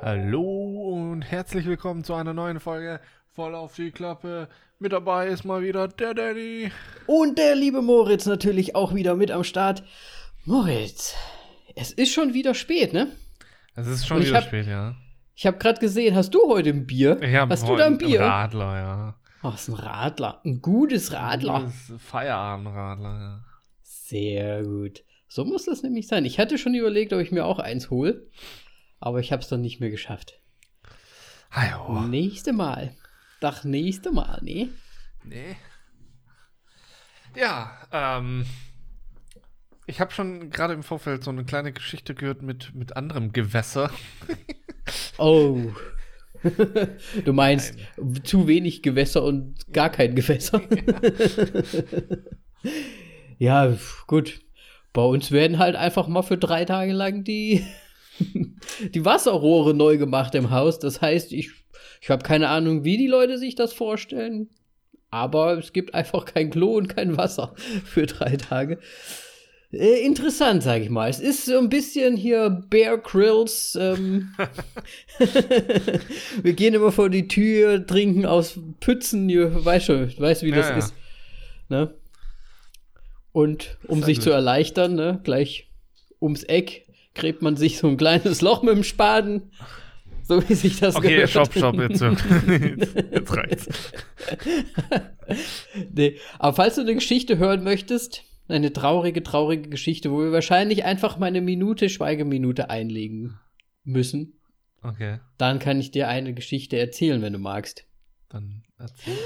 Hallo und herzlich willkommen zu einer neuen Folge voll auf die Klappe. Mit dabei ist mal wieder der Danny. Und der liebe Moritz natürlich auch wieder mit am Start. Moritz, es ist schon wieder spät, ne? Es ist schon wieder hab- spät, ja. Ich habe gerade gesehen, hast du heute ein Bier? Ich hab hast du da ein Bier? Radler, ja. Ach, ist ein Radler. Ein gutes Radler. Das ist Feierabendradler, ja. Sehr gut. So muss das nämlich sein. Ich hatte schon überlegt, ob ich mir auch eins hole, aber ich habe es dann nicht mehr geschafft. Hallo. Nächste Mal. Doch, nächste Mal, ne? Nee. Ja, ähm. Ich habe schon gerade im Vorfeld so eine kleine Geschichte gehört mit, mit anderem Gewässer. Oh. du meinst zu wenig Gewässer und gar kein Gewässer. ja, gut. Bei uns werden halt einfach mal für drei Tage lang die, die Wasserrohre neu gemacht im Haus. Das heißt, ich, ich habe keine Ahnung, wie die Leute sich das vorstellen. Aber es gibt einfach kein Klo und kein Wasser für drei Tage. Äh, interessant, sag ich mal. Es ist so ein bisschen hier Bear Grills. Ähm, wir gehen immer vor die Tür, trinken aus Pützen. Weißt schon, weißt wie das Ja, ja. ist. Ne? Und um sich zu erleichtern, ne, gleich ums Eck gräbt man sich so ein kleines Loch mit dem Spaten. So wie sich das Okay, gehört. stopp, stopp, jetzt, jetzt, jetzt reicht's. Nee. Aber falls du eine Geschichte hören möchtest, eine traurige, traurige Geschichte, wo wir wahrscheinlich einfach mal eine Minute Schweigeminute einlegen müssen, Okay, dann kann ich dir eine Geschichte erzählen, wenn du magst. dann erzähl.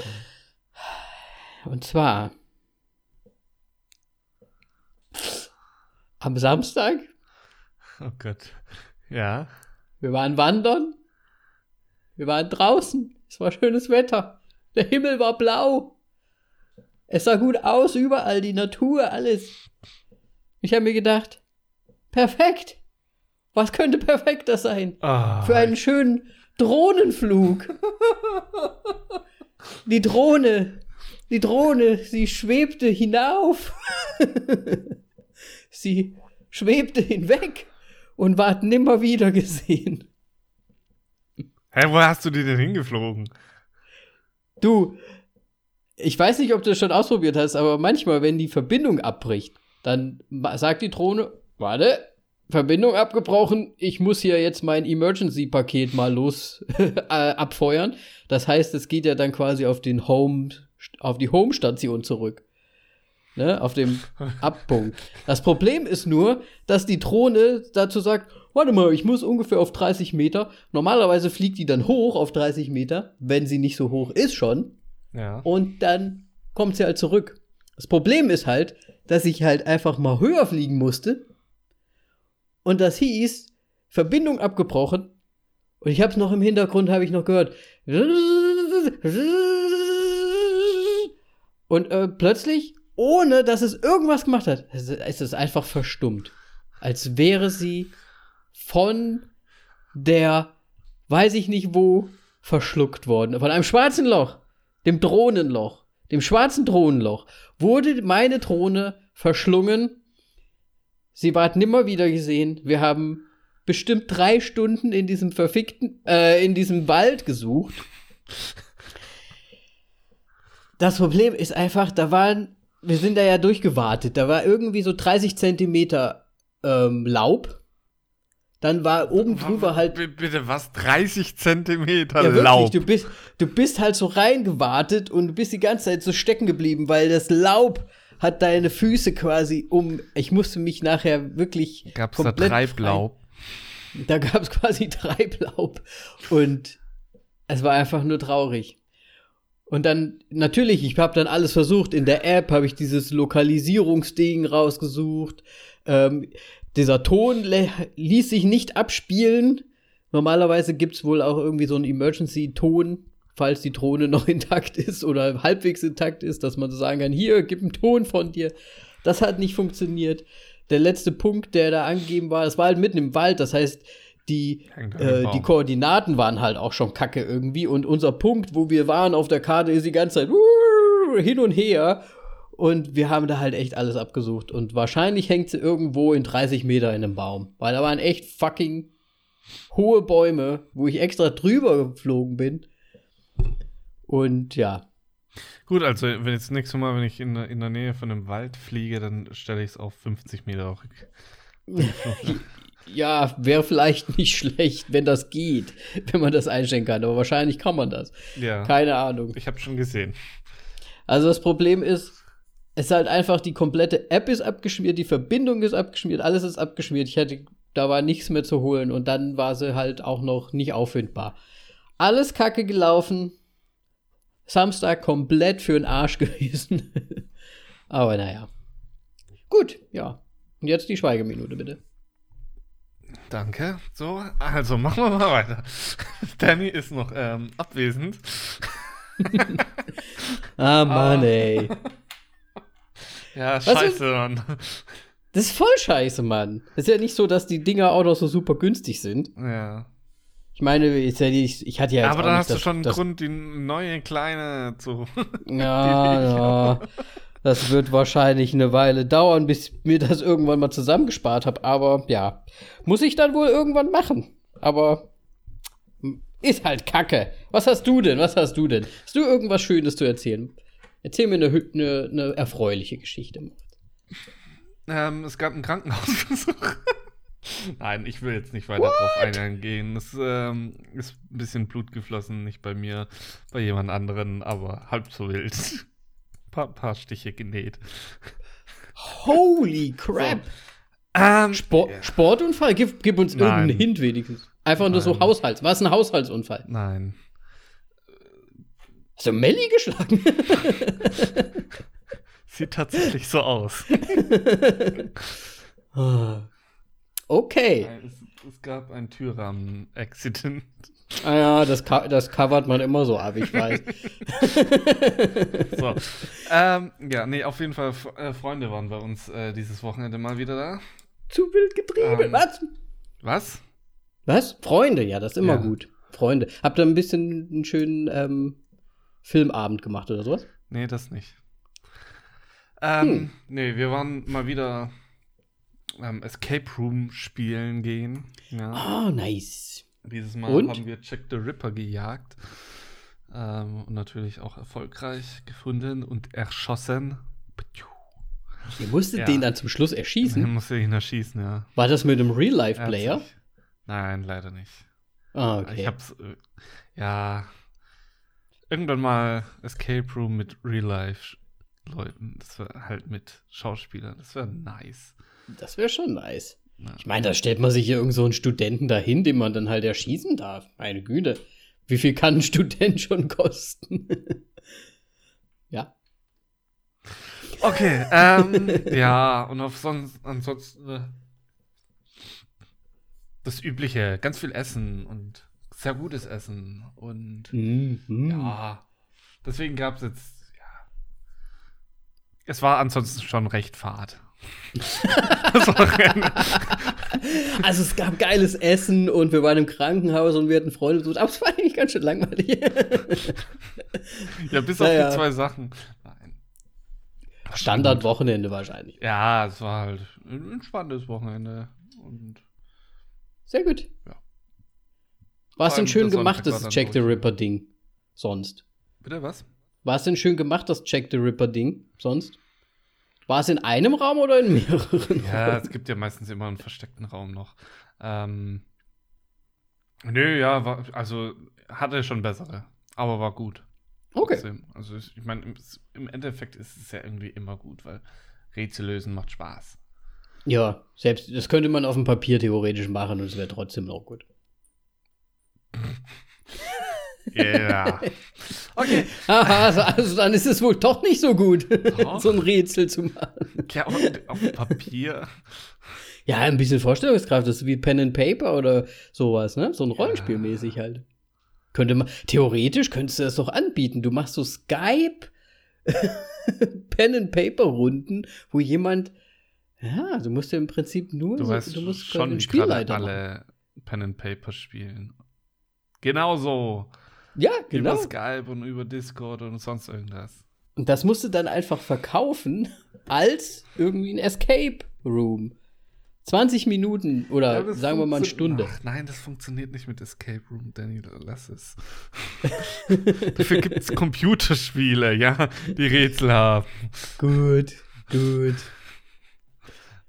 Und zwar am Samstag, Oh Gott. Ja. wir waren wandern, wir waren draußen, es war schönes Wetter, der Himmel war blau, es sah gut aus, überall die Natur, alles. Ich habe mir gedacht, perfekt, was könnte perfekter sein? Ah, für einen schönen Drohnenflug. Die Drohne, die Drohne, sie schwebte hinauf. sie schwebte hinweg und ward nimmer wieder gesehen. Hä, wo hast du die denn hingeflogen? Du, ich weiß nicht, ob du das schon ausprobiert hast, aber manchmal, wenn die Verbindung abbricht, dann sagt die Drohne, warte, Verbindung abgebrochen, ich muss hier jetzt mein Emergency-Paket mal los äh, abfeuern. Das heißt, es geht ja dann quasi auf den Home, auf die Home-Station zurück. Ne, auf dem Abpunkt. Das Problem ist nur, dass die Drohne dazu sagt, warte mal, ich muss ungefähr auf 30 Meter. Normalerweise fliegt die dann hoch auf 30 Meter, wenn sie nicht so hoch ist schon. Ja. Und dann kommt sie halt zurück. Das Problem ist halt, dass ich halt einfach mal höher fliegen musste. Und das hieß, Verbindung abgebrochen. Und ich habe es noch im Hintergrund, habe ich noch gehört. Und äh, plötzlich, ohne dass es irgendwas gemacht hat, ist es einfach verstummt. Als wäre sie von der, weiß ich nicht wo, verschluckt worden. Von einem schwarzen Loch, dem Drohnenloch, dem schwarzen Drohnenloch, wurde meine Drohne verschlungen. Sie ward nimmer wieder gesehen. Wir haben bestimmt drei Stunden in diesem verfickten, äh, in diesem Wald gesucht. Das Problem ist einfach, da waren, wir sind da ja durchgewartet, da war irgendwie so 30 Zentimeter ähm, Laub. Dann war oben drüber halt B bitte, was? 30 Zentimeter ja, wirklich, Laub? Du bist, du bist halt so reingewartet und du bist die ganze Zeit so stecken geblieben, weil das Laub hat deine Füße quasi um. Ich musste mich nachher wirklich. Gab's da komplett Treiblaub? frei- Da gab es quasi Treiblaub. Und es war einfach nur traurig. Und dann, natürlich, ich habe dann alles versucht. In der App habe ich dieses Lokalisierungsding rausgesucht. Ähm, dieser Ton ließ sich nicht abspielen. Normalerweise gibt es wohl auch irgendwie so einen Emergency-Ton, falls die Drohne noch intakt ist oder halbwegs intakt ist, dass man so sagen kann, hier, gib einen Ton von dir. Das hat nicht funktioniert. Der letzte Punkt, der da angegeben war, das war halt mitten im Wald, das heißt, die, äh, die Koordinaten waren halt auch schon kacke irgendwie und unser Punkt, wo wir waren auf der Karte, ist die ganze Zeit hin und her. Und wir haben da halt echt alles abgesucht. Und wahrscheinlich hängt sie irgendwo in 30 Meter in einem Baum. Weil da waren echt fucking hohe Bäume, wo ich extra drüber geflogen bin. Und ja. Gut, also wenn jetzt nächstes Mal, wenn ich in, in der Nähe von einem Wald fliege, dann stelle ich es auf 50 Meter ja, wäre vielleicht nicht schlecht, wenn das geht, wenn man das einstellen kann. Aber wahrscheinlich kann man das. Ja. Keine Ahnung. Ich habe schon gesehen. Also das Problem ist, es ist halt einfach, die komplette App ist abgeschmiert, die Verbindung ist abgeschmiert, alles ist abgeschmiert. Ich hatte, da war nichts mehr zu holen und dann war sie halt auch noch nicht auffindbar. Alles kacke gelaufen. Samstag komplett für den Arsch gewesen. Aber naja. Gut, ja. Und jetzt die Schweigeminute, bitte. Danke. So, also machen wir mal weiter. Danny ist noch ähm, abwesend. ah, Mann, ey. Ja, scheiße, Mann. Das ist voll scheiße, Mann. Es ist ja nicht so, dass die Dinger auch noch so super günstig sind. Ja. Ich meine, ich, ich hatte ja jetzt Aber dann hast du schon einen Grund, die neue kleine zu. Ja, ja. Das wird wahrscheinlich eine Weile dauern, bis mir das irgendwann mal zusammengespart habe. Aber ja, muss ich dann wohl irgendwann machen. Aber ist halt Kacke. Was hast du denn? Was hast du denn? Hast du irgendwas Schönes zu erzählen? Erzähl mir eine, eine, eine erfreuliche Geschichte. Ähm, es gab einen Krankenhausbesuch. Nein, ich will jetzt nicht weiter What? drauf eingehen. Es ähm, ist ein bisschen Blut geflossen, nicht bei mir, bei jemand anderen, aber halb so wild. paar, paar Stiche genäht. Holy crap! So. Ähm, Sport, yeah. Sportunfall? Gib, gib uns Nein. irgendeinen Hint wenigstens. Einfach Nein. nur so Haushalts. War es ein Haushaltsunfall? Nein. Hast du Melli geschlagen? Sieht tatsächlich so aus. okay. Es, es gab ein Türrahmen-Accident. Ah ja, das, das covert man immer so ab, ich weiß. so. Ähm, ja, nee, auf jeden Fall, äh, Freunde waren bei uns äh, dieses Wochenende mal wieder da. Zu wild getrieben. Ähm, was? Was? Was? Freunde, ja, das ist immer ja. gut. Freunde. Habt ihr ein bisschen einen schönen ähm, Filmabend gemacht oder sowas? Nee, das nicht. Ähm, hm. Nee, wir waren mal wieder ähm, Escape Room spielen gehen. Ja. Oh, nice. Dieses Mal und? haben wir Jack the Ripper gejagt. Ähm, und natürlich auch erfolgreich gefunden und erschossen. Ihr musstet ja. den dann zum Schluss erschießen? Ich musste ihn erschießen, ja. War das mit einem Real-Life-Player? Nein, leider nicht. Ah, okay. Ich hab's, äh, ja, irgendwann mal Escape Room mit Real-Life-Leuten. Das wäre halt mit Schauspielern. Das wäre nice. Das wäre schon nice. Ich meine, da stellt man sich hier irgend so einen Studenten dahin, den man dann halt erschießen darf. Meine Güte. Wie viel kann ein Student schon kosten? ja. Okay, ähm, ja, und auf sonst, ansonsten äh, das Übliche, ganz viel Essen und sehr gutes Essen und mhm. ja, deswegen gab es jetzt, ja, es war ansonsten schon recht fad. also es gab geiles Essen und wir waren im Krankenhaus und wir hatten Freunde besucht, aber es war eigentlich ganz schön langweilig. ja, bis naja. auf die zwei Sachen. Standardwochenende wahrscheinlich. Ja, es war halt ein entspanntes Wochenende. Und Sehr gut. Ja. War es denn schön gemacht, das Jack the Ripper Ding? Sonst. Bitte was? War es denn schön gemacht, das Jack the Ripper Ding? Sonst? War es in einem Raum oder in mehreren? Ja, es gibt ja meistens immer einen versteckten Raum noch. Ähm, nö, ja, war, also hatte schon bessere, aber war gut. Okay. Trotzdem. Also ich, meine, im, im, Endeffekt ist es ja irgendwie immer gut, weil Rätsel lösen macht Spaß. Ja, selbst das könnte man auf dem Papier theoretisch machen und es wäre trotzdem noch gut. Ja. Yeah. Okay. Aha, also, also, dann ist es wohl doch nicht so gut, so ein Rätsel zu machen. Ja, auf, auf Papier. Ja, ein bisschen Vorstellungskraft, das ist wie Pen and Paper oder sowas, ne? So ein Rollenspielmäßig ja. halt. Könnte man, theoretisch könntest du das doch anbieten. Du machst so Skype Pen and Paper Runden, wo jemand, ja, du musst ja im Prinzip nur, du, so, weißt du musst schon, gerade alle Pen and Paper spielen. Genau so. Ja, genau. Über Skype und über Discord und sonst irgendwas. Und das musste dann einfach verkaufen als irgendwie ein Escape Room. 20 Minuten oder Ja, sagen wir mal eine Stunde. Ach, nein, das funktioniert nicht mit Escape Room, Danny, lass es. Dafür gibt es Computerspiele, ja, die Rätsel haben. Gut, gut.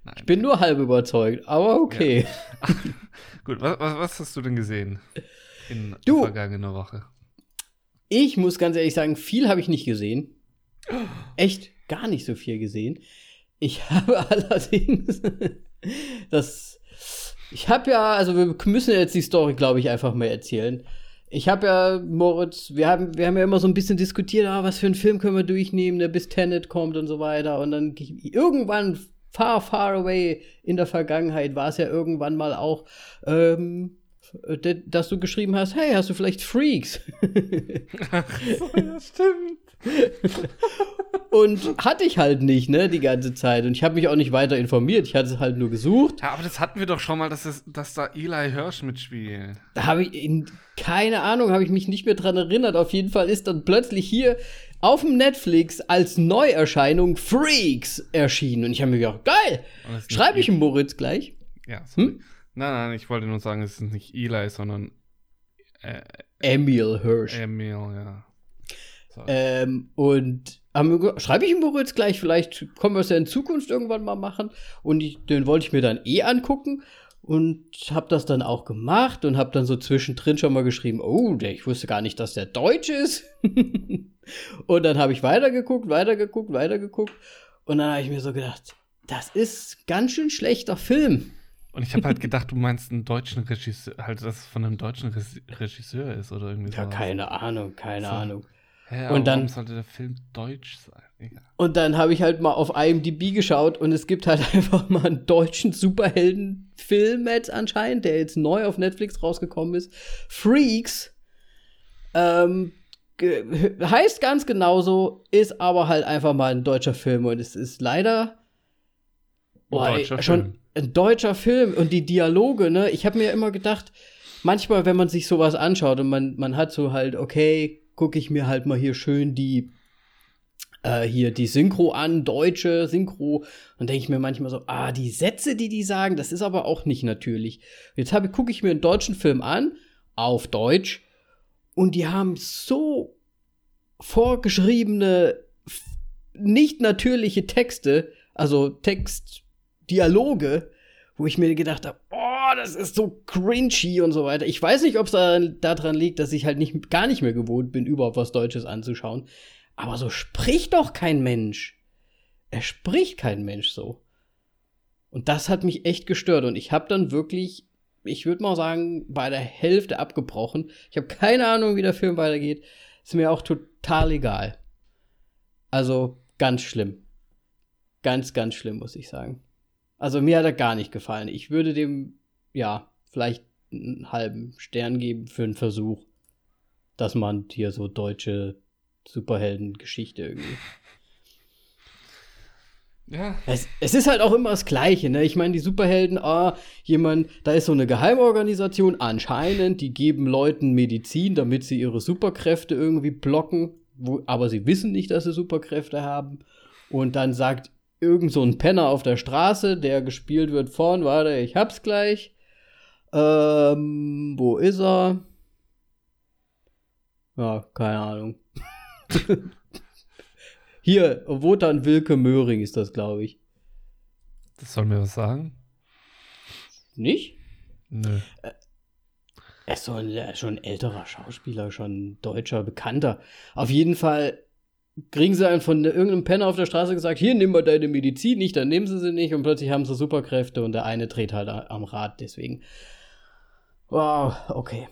Nein. Ich bin nur halb überzeugt, aber okay. Gut, was, was, was hast du denn gesehen in Du. der vergangenen Woche? Ich muss ganz ehrlich sagen, viel habe ich nicht gesehen. Echt gar nicht so viel gesehen. Ich habe allerdings das. Ich habe ja, also wir müssen jetzt die Story, glaube ich, einfach mal erzählen. Ich habe ja, Moritz, wir haben, wir haben ja immer so ein bisschen diskutiert, ah, was für einen Film können wir durchnehmen, der bis Tenet kommt und so weiter. Und dann irgendwann, far, far away in der Vergangenheit, war es ja irgendwann mal auch, ähm, dass du geschrieben hast, hey, hast du vielleicht Freaks? ja, stimmt. Und hatte ich halt nicht, ne, die ganze Zeit. Und ich habe mich auch nicht weiter informiert. Ich hatte es halt nur gesucht. Ja, aber das hatten wir doch schon mal, dass, es, dass da Eli Hirsch mitspielt. Da habe ich, in, keine Ahnung, habe ich mich nicht mehr dran erinnert. Auf jeden Fall ist dann plötzlich hier auf dem Netflix als Neuerscheinung Freaks erschienen. Und ich habe mir gedacht, geil, schreibe ich ihm Moritz gleich. Ja, sorry. Hm? Nein, nein, ich wollte nur sagen, es ist nicht Eli, sondern äh, Emil Hirsch. Emil, ja. Ähm, und schreibe ich ihm Moritz gleich, vielleicht können wir es ja in Zukunft irgendwann mal machen. Und ich, den wollte ich mir dann eh angucken und habe das dann auch gemacht und habe dann so zwischendrin schon mal geschrieben, oh, der, ich wusste gar nicht, dass der Deutsch ist. und dann habe ich weitergeguckt, weitergeguckt, weitergeguckt. Und dann habe ich mir so gedacht, das ist ganz schön schlechter Film. Und ich habe halt gedacht, du meinst einen deutschen Regisseur, halt, dass es von einem deutschen Regis- Regisseur ist oder irgendwie Ja, sowas. keine Ahnung, keine So. Ahnung. Hä, Und dann- sollte der Film deutsch sein. Egal. Und dann habe ich halt mal auf IMDb geschaut und es gibt halt einfach mal einen deutschen Superheldenfilm jetzt anscheinend, der jetzt neu auf Netflix rausgekommen ist. Freaks. Ähm, heißt ganz genauso, ist aber halt einfach mal ein deutscher Film und es ist leider boah, Deutscher schon Film. Ein deutscher Film und die Dialoge, ne? Ich habe mir immer gedacht, manchmal, wenn man sich sowas anschaut und man, man hat so halt, okay, gucke ich mir halt mal hier schön die äh, hier die Synchro an, deutsche Synchro, und denke ich mir manchmal so, ah, die Sätze, die die sagen, das ist aber auch nicht natürlich. Jetzt habe gucke ich mir einen deutschen Film an, auf Deutsch, und die haben so vorgeschriebene, nicht natürliche Texte, also Textdialoge, wo ich mir gedacht habe, oh, das ist so cringy und so weiter. Ich weiß nicht, ob es da, daran liegt, dass ich halt nicht, gar nicht mehr gewohnt bin, überhaupt was Deutsches anzuschauen. Aber so spricht doch kein Mensch. Er spricht kein Mensch so. Und das hat mich echt gestört. Und ich habe dann wirklich, ich würde mal sagen, bei der Hälfte abgebrochen. Ich habe keine Ahnung, wie der Film weitergeht. Ist mir auch total egal. Also ganz schlimm. Ganz, ganz schlimm, muss ich sagen. Also mir hat er gar nicht gefallen. Ich würde dem, ja, vielleicht einen halben Stern geben für einen Versuch, dass man hier so deutsche Superheldengeschichte irgendwie. Ja. Es, es ist halt auch immer das Gleiche, ne? Ich meine, die Superhelden, ah, jemand, da ist so eine Geheimorganisation, anscheinend, die geben Leuten Medizin, damit sie ihre Superkräfte irgendwie blocken, wo, aber sie wissen nicht, dass sie Superkräfte haben. Und dann sagt irgend so ein Penner auf der Straße, der gespielt wird von, warte, ich hab's gleich. Ähm, wo ist er? Ja, keine Ahnung. Hier, Wotan Wilke Möhring ist das, glaube ich. Das soll mir was sagen? Nicht? Nö. Er ist so ein, er ist schon ein älterer Schauspieler, schon ein deutscher, bekannter. Auf jeden Fall kriegen sie einen von irgendeinem Penner auf der Straße gesagt, hier, nimm mal deine Medizin nicht, dann nehmen sie sie nicht und plötzlich haben sie Superkräfte und der eine dreht halt am Rad, deswegen. Wow, okay.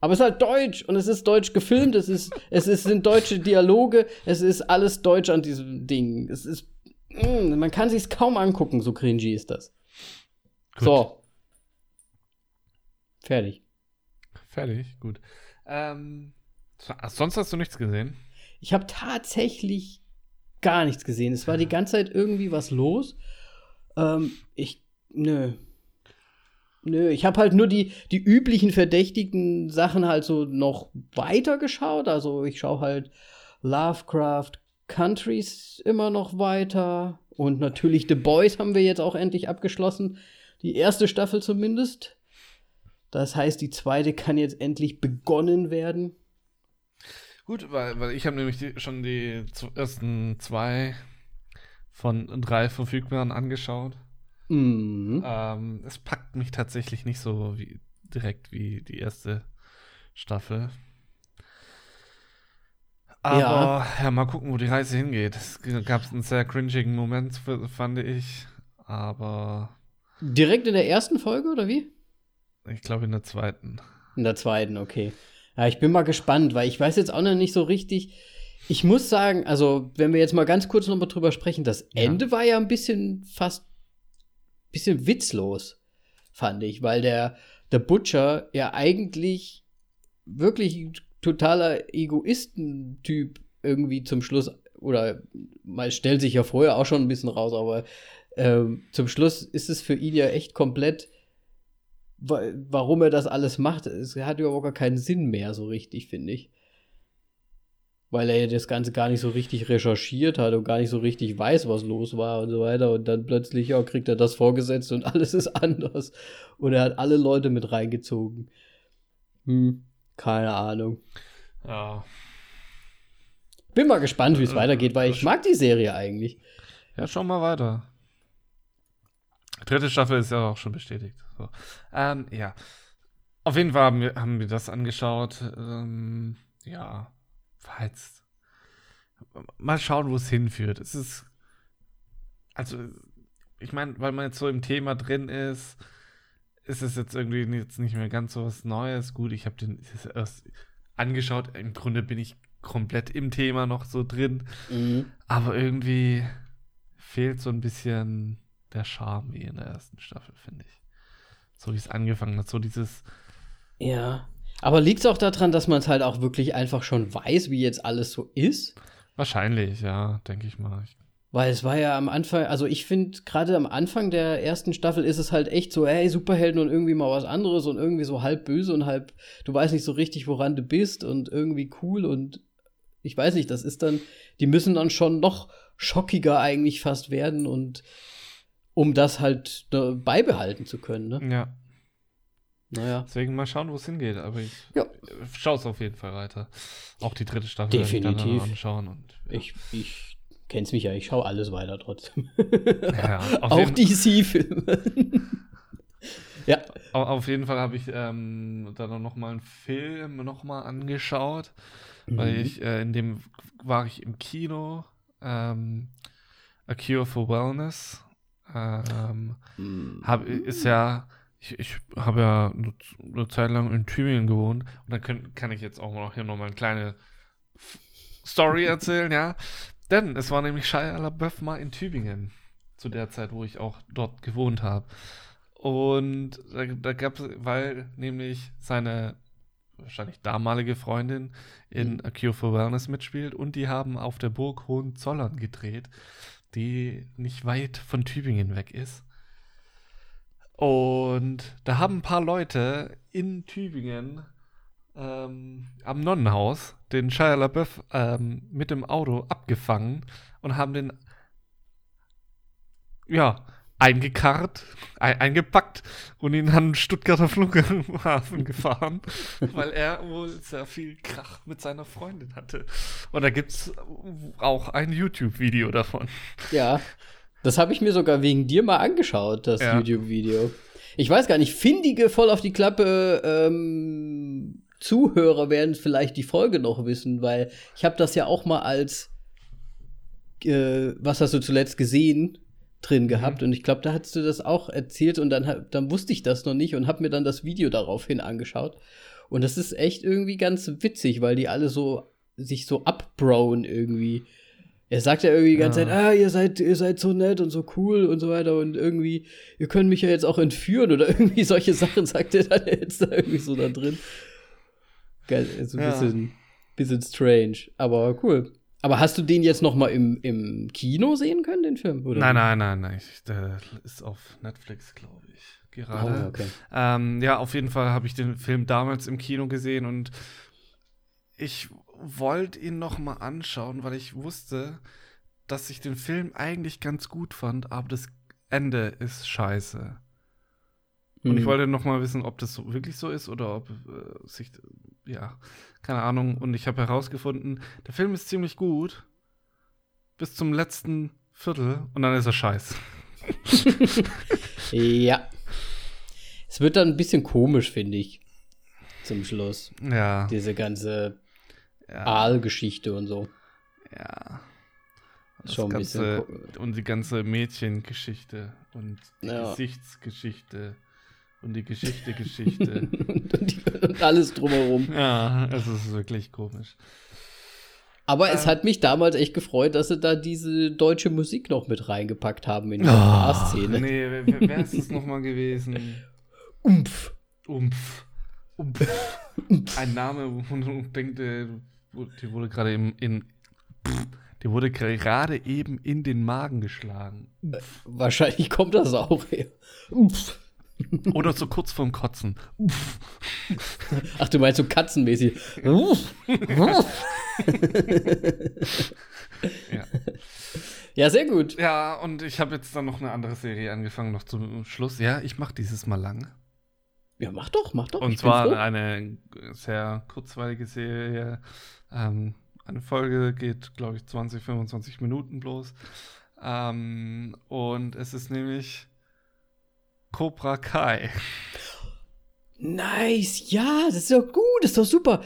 Aber es ist halt deutsch und es ist deutsch gefilmt, es ist, es ist, sind deutsche Dialoge, es ist alles deutsch an diesem Ding. Es ist, mm, man kann sich's kaum angucken, so cringy ist das. Gut. So. Fertig. Fertig, gut. Ähm, sonst hast du nichts gesehen? Ich habe tatsächlich gar nichts gesehen. Es war die ganze Zeit irgendwie was los. Ähm, ich, nö. Nö, ich habe halt nur die, die üblichen verdächtigen Sachen halt so noch weiter geschaut. Also ich schaue halt Lovecraft Countries immer noch weiter. Und natürlich The Boys haben wir jetzt auch endlich abgeschlossen. Die erste Staffel zumindest. Das heißt, die zweite kann jetzt endlich begonnen werden. Gut, weil, weil ich habe nämlich die, schon die ersten zwei von drei verfügbaren angeschaut. Mhm. Ähm, es packt mich tatsächlich nicht so wie, direkt wie die erste Staffel. Aber ja. ja. mal gucken, wo die Reise hingeht. Es gab einen sehr cringigen Moment, fand ich. Aber. Direkt in der ersten Folge, oder wie? Ich glaube in der zweiten. In der zweiten, okay. Ja, ich bin mal gespannt, weil ich weiß jetzt auch noch nicht so richtig. Ich muss sagen, also, wenn wir jetzt mal ganz kurz nochmal drüber sprechen, das Ende ja. war ja ein bisschen fast bisschen witzlos, fand ich, weil der, der Butcher ja eigentlich wirklich totaler Egoistentyp irgendwie zum Schluss, oder mal stellt sich ja vorher auch schon ein bisschen raus, aber äh, zum Schluss ist es für ihn ja echt komplett, warum er das alles macht. Es hat überhaupt gar keinen Sinn mehr, so richtig, finde ich. Weil er ja das Ganze gar nicht so richtig recherchiert hat und gar nicht so richtig weiß, was los war und so weiter. Und dann plötzlich, ja, kriegt er das vorgesetzt und alles ist anders. Und er hat alle Leute mit reingezogen. Hm. Keine Ahnung. Ja. Bin mal gespannt, wie es äh, weitergeht, weil ich mag die Serie eigentlich. Ja, schau mal weiter. Dritte Staffel ist ja auch schon bestätigt. So. Ähm, ja. Auf jeden Fall haben wir, haben wir das angeschaut. Ähm, ja, jetzt. Mal schauen, wo es hinführt. Es ist. Also, ich meine, weil man jetzt so im Thema drin ist, ist es jetzt irgendwie jetzt nicht mehr ganz so was Neues. Gut, ich habe den erst angeschaut. Im Grunde bin ich komplett im Thema noch so drin. Mhm. Aber irgendwie fehlt so ein bisschen der Charme wie in der ersten Staffel, finde ich. So wie es angefangen hat. So dieses. Ja. Aber liegt es auch daran, dass man es halt auch wirklich einfach schon weiß, wie jetzt alles so ist? Wahrscheinlich, ja, denke ich mal. Weil es war ja am Anfang, also ich finde, gerade am Anfang der ersten Staffel ist es halt echt so, hey, Superhelden und irgendwie mal was anderes und irgendwie so halb böse und halb, du weißt nicht so richtig, woran du bist und irgendwie cool und ich weiß nicht, das ist dann, die müssen dann schon noch schockiger eigentlich fast werden und um das halt ne, beibehalten zu können, ne? Ja. Naja. Deswegen mal schauen, wo es hingeht. Aber ich ja. schaue es auf jeden Fall weiter. Auch die dritte Staffel Definitiv. anschauen. Und, ja. Ich, ich kennst mich ja, ich schaue alles weiter trotzdem. Ja, auch DC-Filme. ja. Auf jeden Fall habe ich ähm, dann noch mal einen Film noch mal angeschaut, mhm. weil ich äh, in dem war ich im Kino. Ähm, A Cure for Wellness. Ähm, mhm. hab, ist ja ich, ich habe ja eine, eine, Zeit lang in Tübingen gewohnt und da können, kann ich jetzt auch noch hier nochmal eine kleine Story erzählen, ja. Denn es war nämlich Shia LaBeouf mal in Tübingen. Zu der Zeit, wo ich auch dort gewohnt habe. Und da, da gab es, weil nämlich seine wahrscheinlich damalige Freundin in mhm. A Cure for Wellness mitspielt und die haben auf der Burg Hohenzollern gedreht, die nicht weit von Tübingen weg ist. Und da haben ein paar Leute in Tübingen ähm, am Nonnenhaus den Shia LaBeouf ähm, mit dem Auto abgefangen und haben den ja eingekarrt, ein, eingepackt und ihn an den Stuttgarter Flughafen gefahren, weil er wohl sehr viel Krach mit seiner Freundin hatte. Und da gibt es auch ein YouTube-Video davon. Ja, das habe ich mir sogar wegen dir mal angeschaut, das ja. YouTube-Video. Ich weiß gar nicht, findige voll auf die Klappe ähm, Zuhörer werden vielleicht die Folge noch wissen, weil ich habe das ja auch mal als äh, was hast du zuletzt gesehen drin mhm. gehabt mhm. und ich glaube, da hast du das auch erzählt und dann dann wusste ich das noch nicht und habe mir dann das Video daraufhin angeschaut und das ist echt irgendwie ganz witzig, weil die alle so sich so abbrowen irgendwie. Er sagt ja irgendwie die ganze ja. Zeit, ah, ihr seid, ihr seid so nett und so cool und so weiter und irgendwie, ihr könnt mich ja jetzt auch entführen oder irgendwie solche Sachen sagt er dann jetzt da irgendwie so da drin. Geil, so ein ja. bisschen, bisschen strange, aber cool. Aber hast du den jetzt noch mal im, im Kino sehen können, den Film? Oder? Nein, nein, nein, nein. Der ist auf Netflix, glaube ich, gerade. Oh, okay. ähm, ja, auf jeden Fall habe ich den Film damals im Kino gesehen und ich wollte ihn noch mal anschauen, weil ich wusste, dass ich den Film eigentlich ganz gut fand, aber das Ende ist scheiße. Und ich Hm. wollte noch mal wissen, ob das so, wirklich so ist oder ob äh, sich, ja, keine Ahnung. Und ich habe herausgefunden, der Film ist ziemlich gut bis zum letzten Viertel und dann ist er scheiße. Ja. Es wird dann ein bisschen komisch, finde ich. Zum Schluss. Ja, Diese ganze ja, Aalgeschichte und so. ja. Das Schon ein ganze, bisschen und die ganze Mädchengeschichte und die Ja. Gesichtsgeschichte und die Geschichte-Geschichte. und, die, und alles drumherum. ja, es ist wirklich komisch. Aber es Ähm. hat mich damals echt gefreut, dass sie da diese deutsche Musik noch mit reingepackt haben in die Oh, A-Szene. nee, wer, wer, ist es nochmal gewesen? Umpf. Umpf. Umpf. Ein Name, wo man denkt, äh, die wurde gerade im, in. Die wurde gerade eben in den Magen geschlagen. Umpf. Wahrscheinlich kommt das auch her. Umpf. Oder so kurz vorm Kotzen. Ach, du meinst so katzenmäßig. Ja. ja, sehr gut. ja, und ich habe jetzt dann noch eine andere Serie angefangen, noch zum Schluss. Ja, ich mache dieses Mal lang. Ja, mach doch, mach doch. Und ich zwar eine sehr kurzweilige Serie. Ähm, eine Folge geht, glaube ich, 20, 25 Minuten bloß. Ähm, und es ist nämlich Cobra Kai. Nice, ja, das ist doch gut, das ist doch super.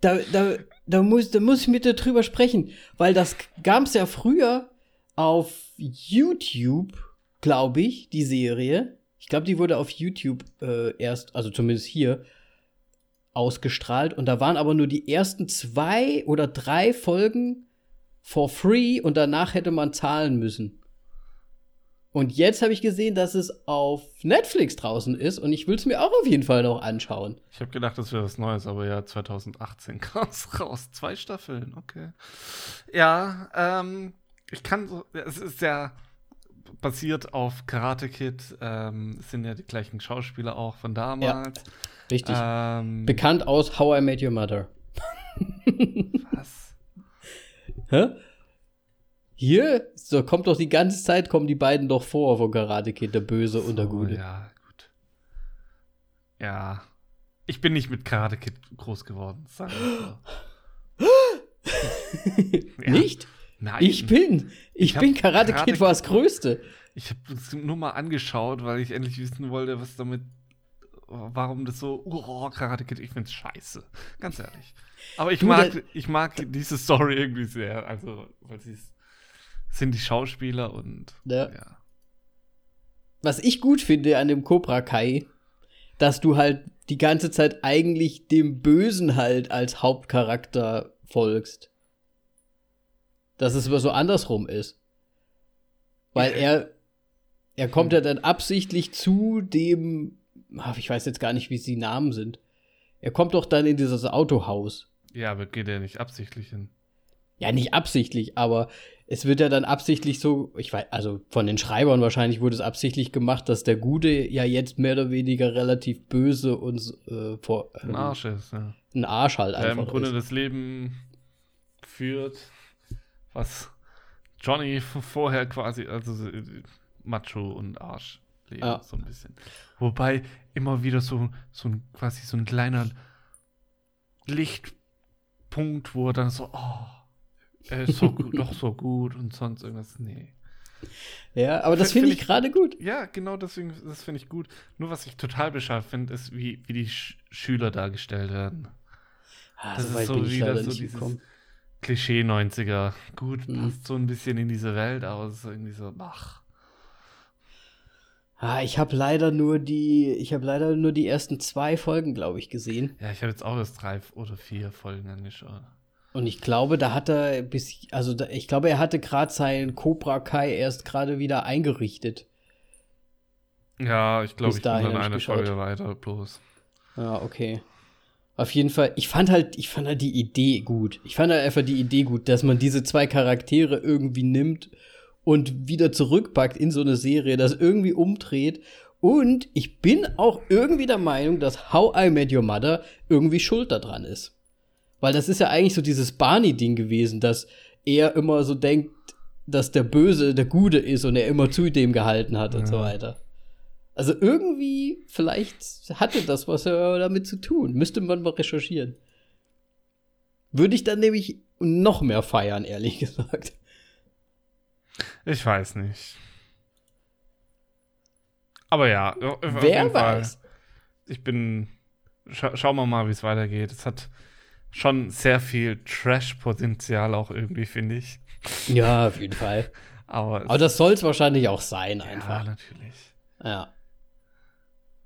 Da, da, da, muss, da muss ich mit dir drüber sprechen, weil das gab es ja früher auf YouTube, glaube ich, die Serie. Ich glaube, die wurde auf YouTube äh, erst, also zumindest hier, ausgestrahlt. Und da waren aber nur die ersten zwei oder drei Folgen for free und danach hätte man zahlen müssen. Und jetzt habe ich gesehen, dass es auf Netflix draußen ist und ich will es mir auch auf jeden Fall noch anschauen. Ich habe gedacht, das wäre was Neues, aber ja, 2018 kam es raus. Zwei Staffeln, okay. Ja, ähm, ich kann so, es ist ja basiert auf Karate Kid. Ähm, es sind ja die gleichen Schauspieler auch von damals. Richtig. Ähm, Bekannt aus How I Met Your Mother. was? Hä? Hier so kommt doch die ganze Zeit kommen die beiden doch vor von Karate Kid, der Böse und der So, Gute. Ja, gut. Ja. Ich bin nicht mit Karate Kid groß geworden, sagen so. Ja. Nicht? Nein. Ich bin. Ich, Ich bin Karate, Karate Kid war das Größte. Ich habe es nur mal angeschaut, weil ich endlich wissen wollte, was damit. Warum das so. Oh, Karate Kid, ich find's scheiße. Ganz ehrlich. Aber ich Du, mag, ich mag diese Story irgendwie sehr. Also, weil sie es- sind die Schauspieler und. Ja. ja. Was ich gut finde an dem Cobra Kai, dass du halt die ganze Zeit eigentlich dem Bösen halt als Hauptcharakter folgst. Dass es aber so andersrum ist. Weil er, er kommt ja dann absichtlich zu dem, ach, ich weiß jetzt gar nicht, wie es die Namen sind. Er kommt doch dann in dieses Autohaus. Ja, aber geht er nicht absichtlich hin. Ja, nicht absichtlich, aber es wird ja dann absichtlich so, ich weiß, also von den Schreibern wahrscheinlich wurde es absichtlich gemacht, dass der Gute ja jetzt mehr oder weniger relativ böse und äh, vor Ein Arsch ist, ja. ein Arsch halt Der im einfach Grunde ist. das Leben führt, was Johnny vorher quasi, also so, äh, Macho und Arsch leben, Ja. so ein bisschen. Wobei immer wieder so, so ein, quasi so ein kleiner Lichtpunkt, wo er dann so, oh, ist so gut, doch so gut und sonst irgendwas, nee. Ja, aber das Find- finde find ich gerade gut. Ja, genau deswegen, das finde ich gut. Nur was ich total bescheuert finde, ist, wie, wie die Sch Schüler dargestellt werden. Ah, Das so ist so wieder so dieses gekommen. Klischee 90er. Gut, Mhm. passt so ein bisschen in diese Welt, aber es ist irgendwie so, ach. Ah, ich habe leider nur die, ich habe leider nur die ersten zwei Folgen, glaube ich, gesehen. Ja, ich habe jetzt auch erst drei oder vier Folgen angeschaut. Und ich glaube, da hat er bis, also da, ich glaube, er hatte gerade seinen Cobra Kai erst gerade wieder eingerichtet. Ja, ich glaube, ich bin dann eine. Folge weiter bloß. Ja, okay. Auf jeden Fall, ich fand halt, ich fand halt die Idee gut. Ich fand halt einfach die Idee gut, dass man diese zwei Charaktere irgendwie nimmt und wieder zurückpackt in so eine Serie, das irgendwie umdreht. Und ich bin auch irgendwie der Meinung, dass How I Met Your Mother irgendwie schuld daran ist. Weil das ist ja eigentlich so dieses Barney-Ding gewesen, dass er immer so denkt, dass der Böse der Gute ist und er immer zu dem gehalten hat und so weiter. Also irgendwie, vielleicht hatte das was damit zu tun. Müsste man mal recherchieren. Würde ich dann nämlich noch mehr feiern, ehrlich gesagt. Ich weiß nicht. Aber ja, wer weiß. Ich bin. Scha schauen wir mal, wie es weitergeht. Es hat schon sehr viel Trash-Potenzial auch irgendwie, finde ich. Ja, auf jeden Fall. Aber, Aber das soll es wahrscheinlich auch sein, einfach. Ja, natürlich. Ja.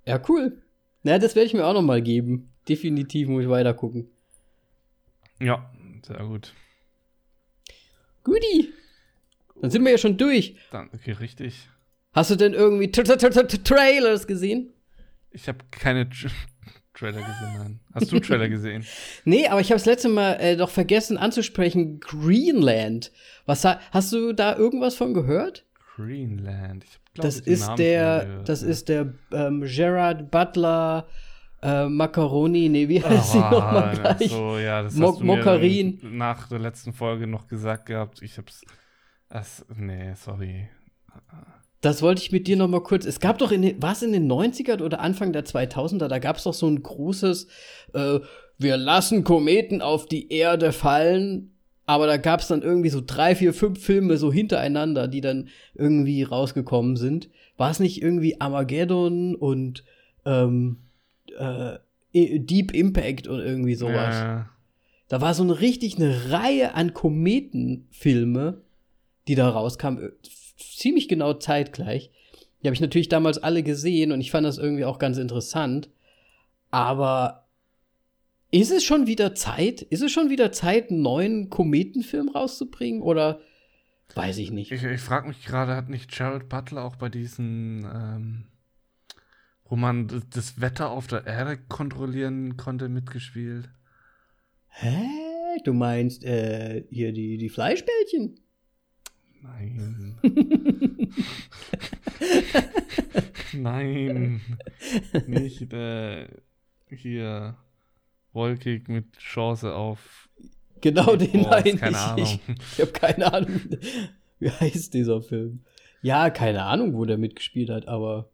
Ja, cool. Na, das werde ich mir auch noch mal geben. Definitiv muss ich weiter gucken. Ja, sehr gut. Guti. Dann sind wir ja schon durch. Dann, okay, richtig. Hast du denn irgendwie Tra Tra Tra Trailers gesehen? Ich habe keine Trailer gesehen, nein. Hast du Trailer gesehen? nee, aber ich habe das letzte Mal äh, doch vergessen anzusprechen. Greenland. Was hast du da irgendwas von gehört? Greenland. Ich glaub, das, ist der, das ist der ähm, Gerard Butler äh, Macaroni, nee, wie heißt sie nochmal gleich? So, ja, das Mo hast du Mokarin. mir nach der letzten Folge noch gesagt gehabt. Ich hab's. Das, nee, sorry. Das wollte ich mit dir noch mal kurz. Es gab doch in den, was in den 90ern oder Anfang der 2000er, da gab es doch so ein großes, äh, wir lassen Kometen auf die Erde fallen. Aber da gab es dann irgendwie so drei, vier, fünf Filme so hintereinander, die dann irgendwie rausgekommen sind. War es nicht irgendwie Armageddon und ähm, äh, Deep Impact und irgendwie sowas? Ja. Da war so eine richtig eine Reihe an Kometenfilme, die da rauskamen ziemlich genau zeitgleich. Die habe ich natürlich damals alle gesehen und ich fand das irgendwie auch ganz interessant. Aber ist es schon wieder Zeit? Ist es schon wieder Zeit, einen neuen Kometenfilm rauszubringen? Oder weiß ich nicht? Ich, ich frage mich gerade, hat nicht Gerald Butler auch bei diesen, ähm, wo man das Wetter auf der Erde kontrollieren konnte, mitgespielt? Hä? Du meinst äh, hier die, die Fleischbällchen? Nein. Nein. Nicht äh, hier wolkig mit Chance auf. Genau den Boah, meine keine ich. Ahnung. Ich, ich habe keine Ahnung, wie heißt dieser Film. Ja, keine Ahnung, wo der mitgespielt hat, aber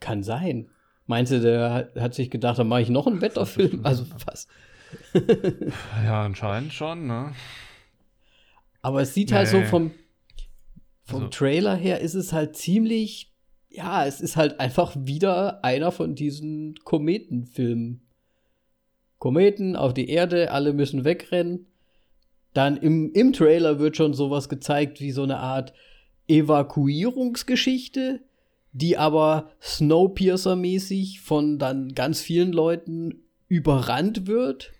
kann sein. Meinst du, der hat, hat sich gedacht, dann mache ich noch einen Wetterfilm? Also fast. Ja, anscheinend schon, ne? Aber es sieht halt so Nee. vom, vom Also- Trailer her ist es halt ziemlich, ja, es ist halt einfach wieder einer von diesen Kometenfilmen. Kometen auf die Erde, alle müssen wegrennen. Dann im, im Trailer wird schon sowas gezeigt wie so eine Art Evakuierungsgeschichte, die aber Snowpiercer-mäßig von dann ganz vielen Leuten überrannt wird.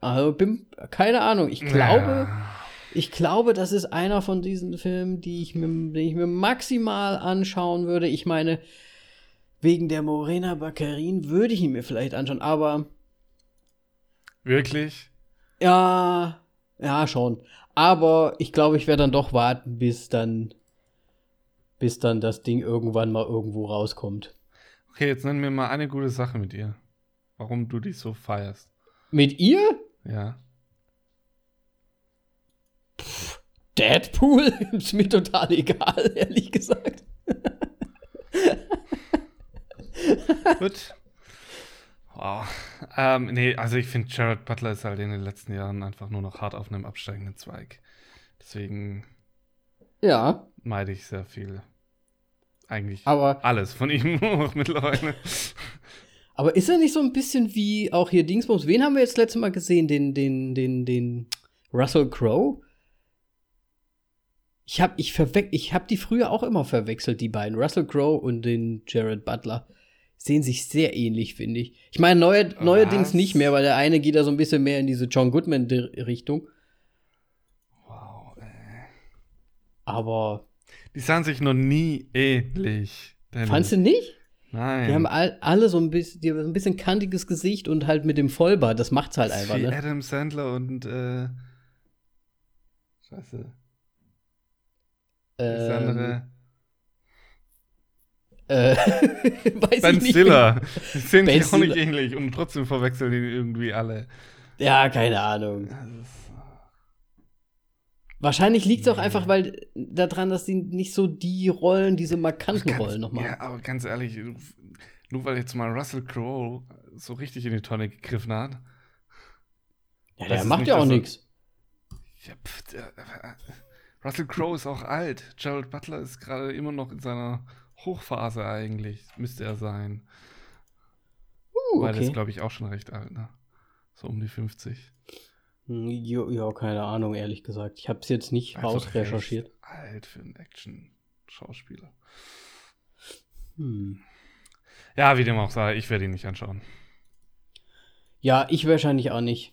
Also bin, keine Ahnung, ich glaube, Ja. Ich glaube, das ist einer von diesen Filmen, die ich mir, den ich mir maximal anschauen würde. Ich meine, wegen der Morena Baccarin würde ich ihn mir vielleicht anschauen, aber Wirklich? ja, ja, schon. Aber ich glaube, ich werde dann doch warten, bis dann, bis dann das Ding irgendwann mal irgendwo rauskommt. Okay, jetzt nenn mir mal eine gute Sache mit ihr. Warum du dich so feierst. Mit ihr? Ja. Deadpool? ist mir total egal, ehrlich gesagt. Gut. Wow. Ähm, nee, also ich finde, Jared Butler ist halt in den letzten Jahren einfach nur noch hart auf einem absteigenden Zweig. Deswegen Ja, meide ich sehr viel. Eigentlich aber alles von ihm auch mittlerweile. Aber ist er nicht so ein bisschen wie auch hier Dingsbums? Wen haben wir jetzt letztes Mal gesehen? Den, den, den, den Russell Crowe? Ich hab, ich verwe ich hab die früher auch immer verwechselt, die beiden. Russell Crowe und den Jared Butler. Sehen sich sehr ähnlich, finde ich. Ich meine, neue, neuerdings nicht mehr, weil der eine geht da so ein bisschen mehr in diese John Goodman-Richtung. Wow, ey. Aber Die sahen sich noch nie ähnlich. Dennis. fandst du nicht? Nein. Die haben all, alle so ein bisschen, die haben so ein bisschen kantiges Gesicht und halt mit dem Vollbart. Das macht's halt Das einfach, wie ne? Adam Sandler und äh, Scheiße. Das Ähm, andere. Äh, weiß ben ich Stiller. Die sehen sich auch nicht ähnlich und trotzdem verwechseln die irgendwie alle. Ja, keine Ahnung. Wahrscheinlich liegt es auch einfach weil daran, dass die nicht so die Rollen, diese markanten ganz, Rollen nochmal. Ja, aber ganz ehrlich, nur weil jetzt mal Russell Crowe so richtig in die Tonne gegriffen hat. Ja, der macht ja auch nichts. Ja, Russell Crowe ist auch alt. Gerald Butler ist gerade immer noch in seiner Hochphase eigentlich, müsste er sein. Uh, Weil okay. er ist, glaube ich, auch schon recht alt, ne? So um die 50. Hm, ja, ja keine Ahnung, ehrlich gesagt. Ich habe es jetzt nicht also rausrecherchiert. Alt für einen Action-Schauspieler. Hm. Ja, wie dem auch sei, ich werde ihn nicht anschauen. Ja, ich wahrscheinlich auch nicht.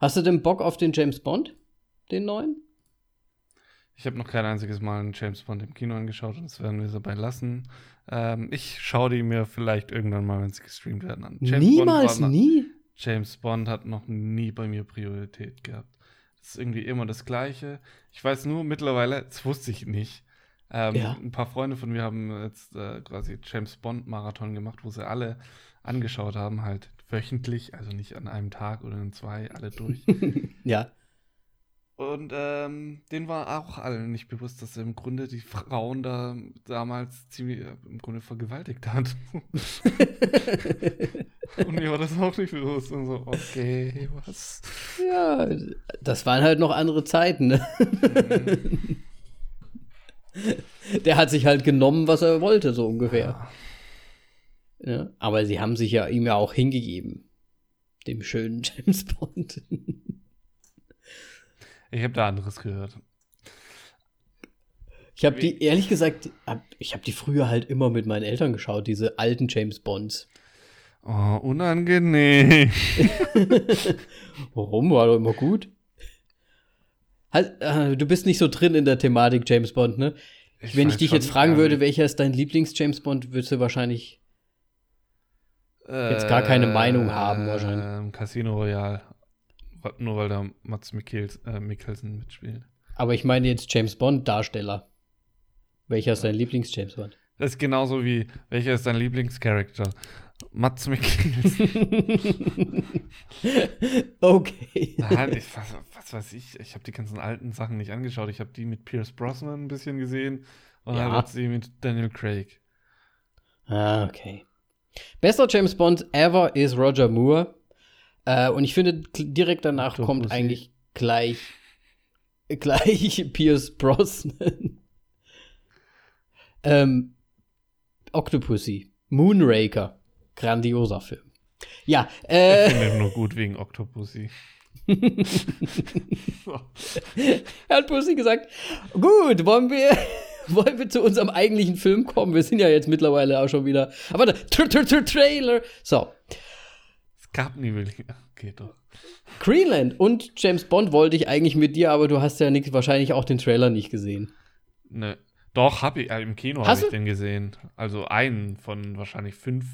Hast du denn Bock auf den James Bond? Den neuen? Ich habe noch kein einziges Mal einen James Bond im Kino angeschaut und das werden wir dabei lassen. Ähm, ich schaue die mir vielleicht irgendwann mal, wenn sie gestreamt werden, an. James Niemals, Bond nie? James Bond hat noch nie bei mir Priorität gehabt. Das ist irgendwie immer das Gleiche. Ich weiß nur mittlerweile, das wusste ich nicht. Ähm, ja. Ein paar Freunde von mir haben jetzt äh, quasi James Bond Marathon gemacht, wo sie alle angeschaut haben, halt wöchentlich, also nicht an einem Tag oder in zwei, alle durch. ja. Und ähm, denen war auch allen nicht bewusst, dass er im Grunde die Frauen da damals ziemlich äh, im Grunde vergewaltigt hat. und mir war das auch nicht bewusst. Und so, okay, was? Ja, das waren halt noch andere Zeiten. Ne? Mhm. Der hat sich halt genommen, was er wollte, so ungefähr. Ja. ja aber sie haben sich ja ihm ja auch hingegeben. Dem schönen James Bond. Ich habe da anderes gehört. Ich habe die, ehrlich gesagt, ich habe die früher halt immer mit meinen Eltern geschaut, diese alten James Bonds. Oh, unangenehm. Warum? War doch immer gut. Halt, äh, du bist nicht so drin in der Thematik James Bond, ne? Ich Wenn ich dich jetzt fragen würde, welcher ist dein Lieblings-James Bond, würdest du wahrscheinlich äh, jetzt gar keine Meinung haben, wahrscheinlich. Ähm, Casino Royale. Nur weil da Mats Mikkels, äh, Mikkelsen mitspielt. Aber ich meine jetzt James Bond-Darsteller. Welcher ist dein Lieblings-James Bond? Das ist genauso wie, welcher ist dein Lieblingscharakter? Mats Mikkelsen. okay. Nein, ich, was, was, weiß ich, ich habe die ganzen alten Sachen nicht angeschaut. Ich habe die mit Pierce Brosnan ein bisschen gesehen und ja. halt sie mit Daniel Craig. Ah, okay. Bester James Bond ever ist Roger Moore. Äh, und ich finde, direkt danach Octopussy. kommt eigentlich gleich, gleich Pierce Brosnan. ähm, Octopussy. Moonraker. Grandioser Film. Ja, äh. Ich finde ihn nur gut wegen Octopussy. er hat Pussy gesagt, gut, wollen wir, wollen wir zu unserem eigentlichen Film kommen? Wir sind ja jetzt mittlerweile auch schon wieder. Aber Trailer. So. Es gab nie wirklich. Okay, doch. Greenland und James Bond wollte ich eigentlich mit dir, aber du hast ja nix, wahrscheinlich auch den Trailer nicht gesehen. Ne. Doch, hab ich, äh, im Kino habe ich den gesehen. Also einen von wahrscheinlich fünf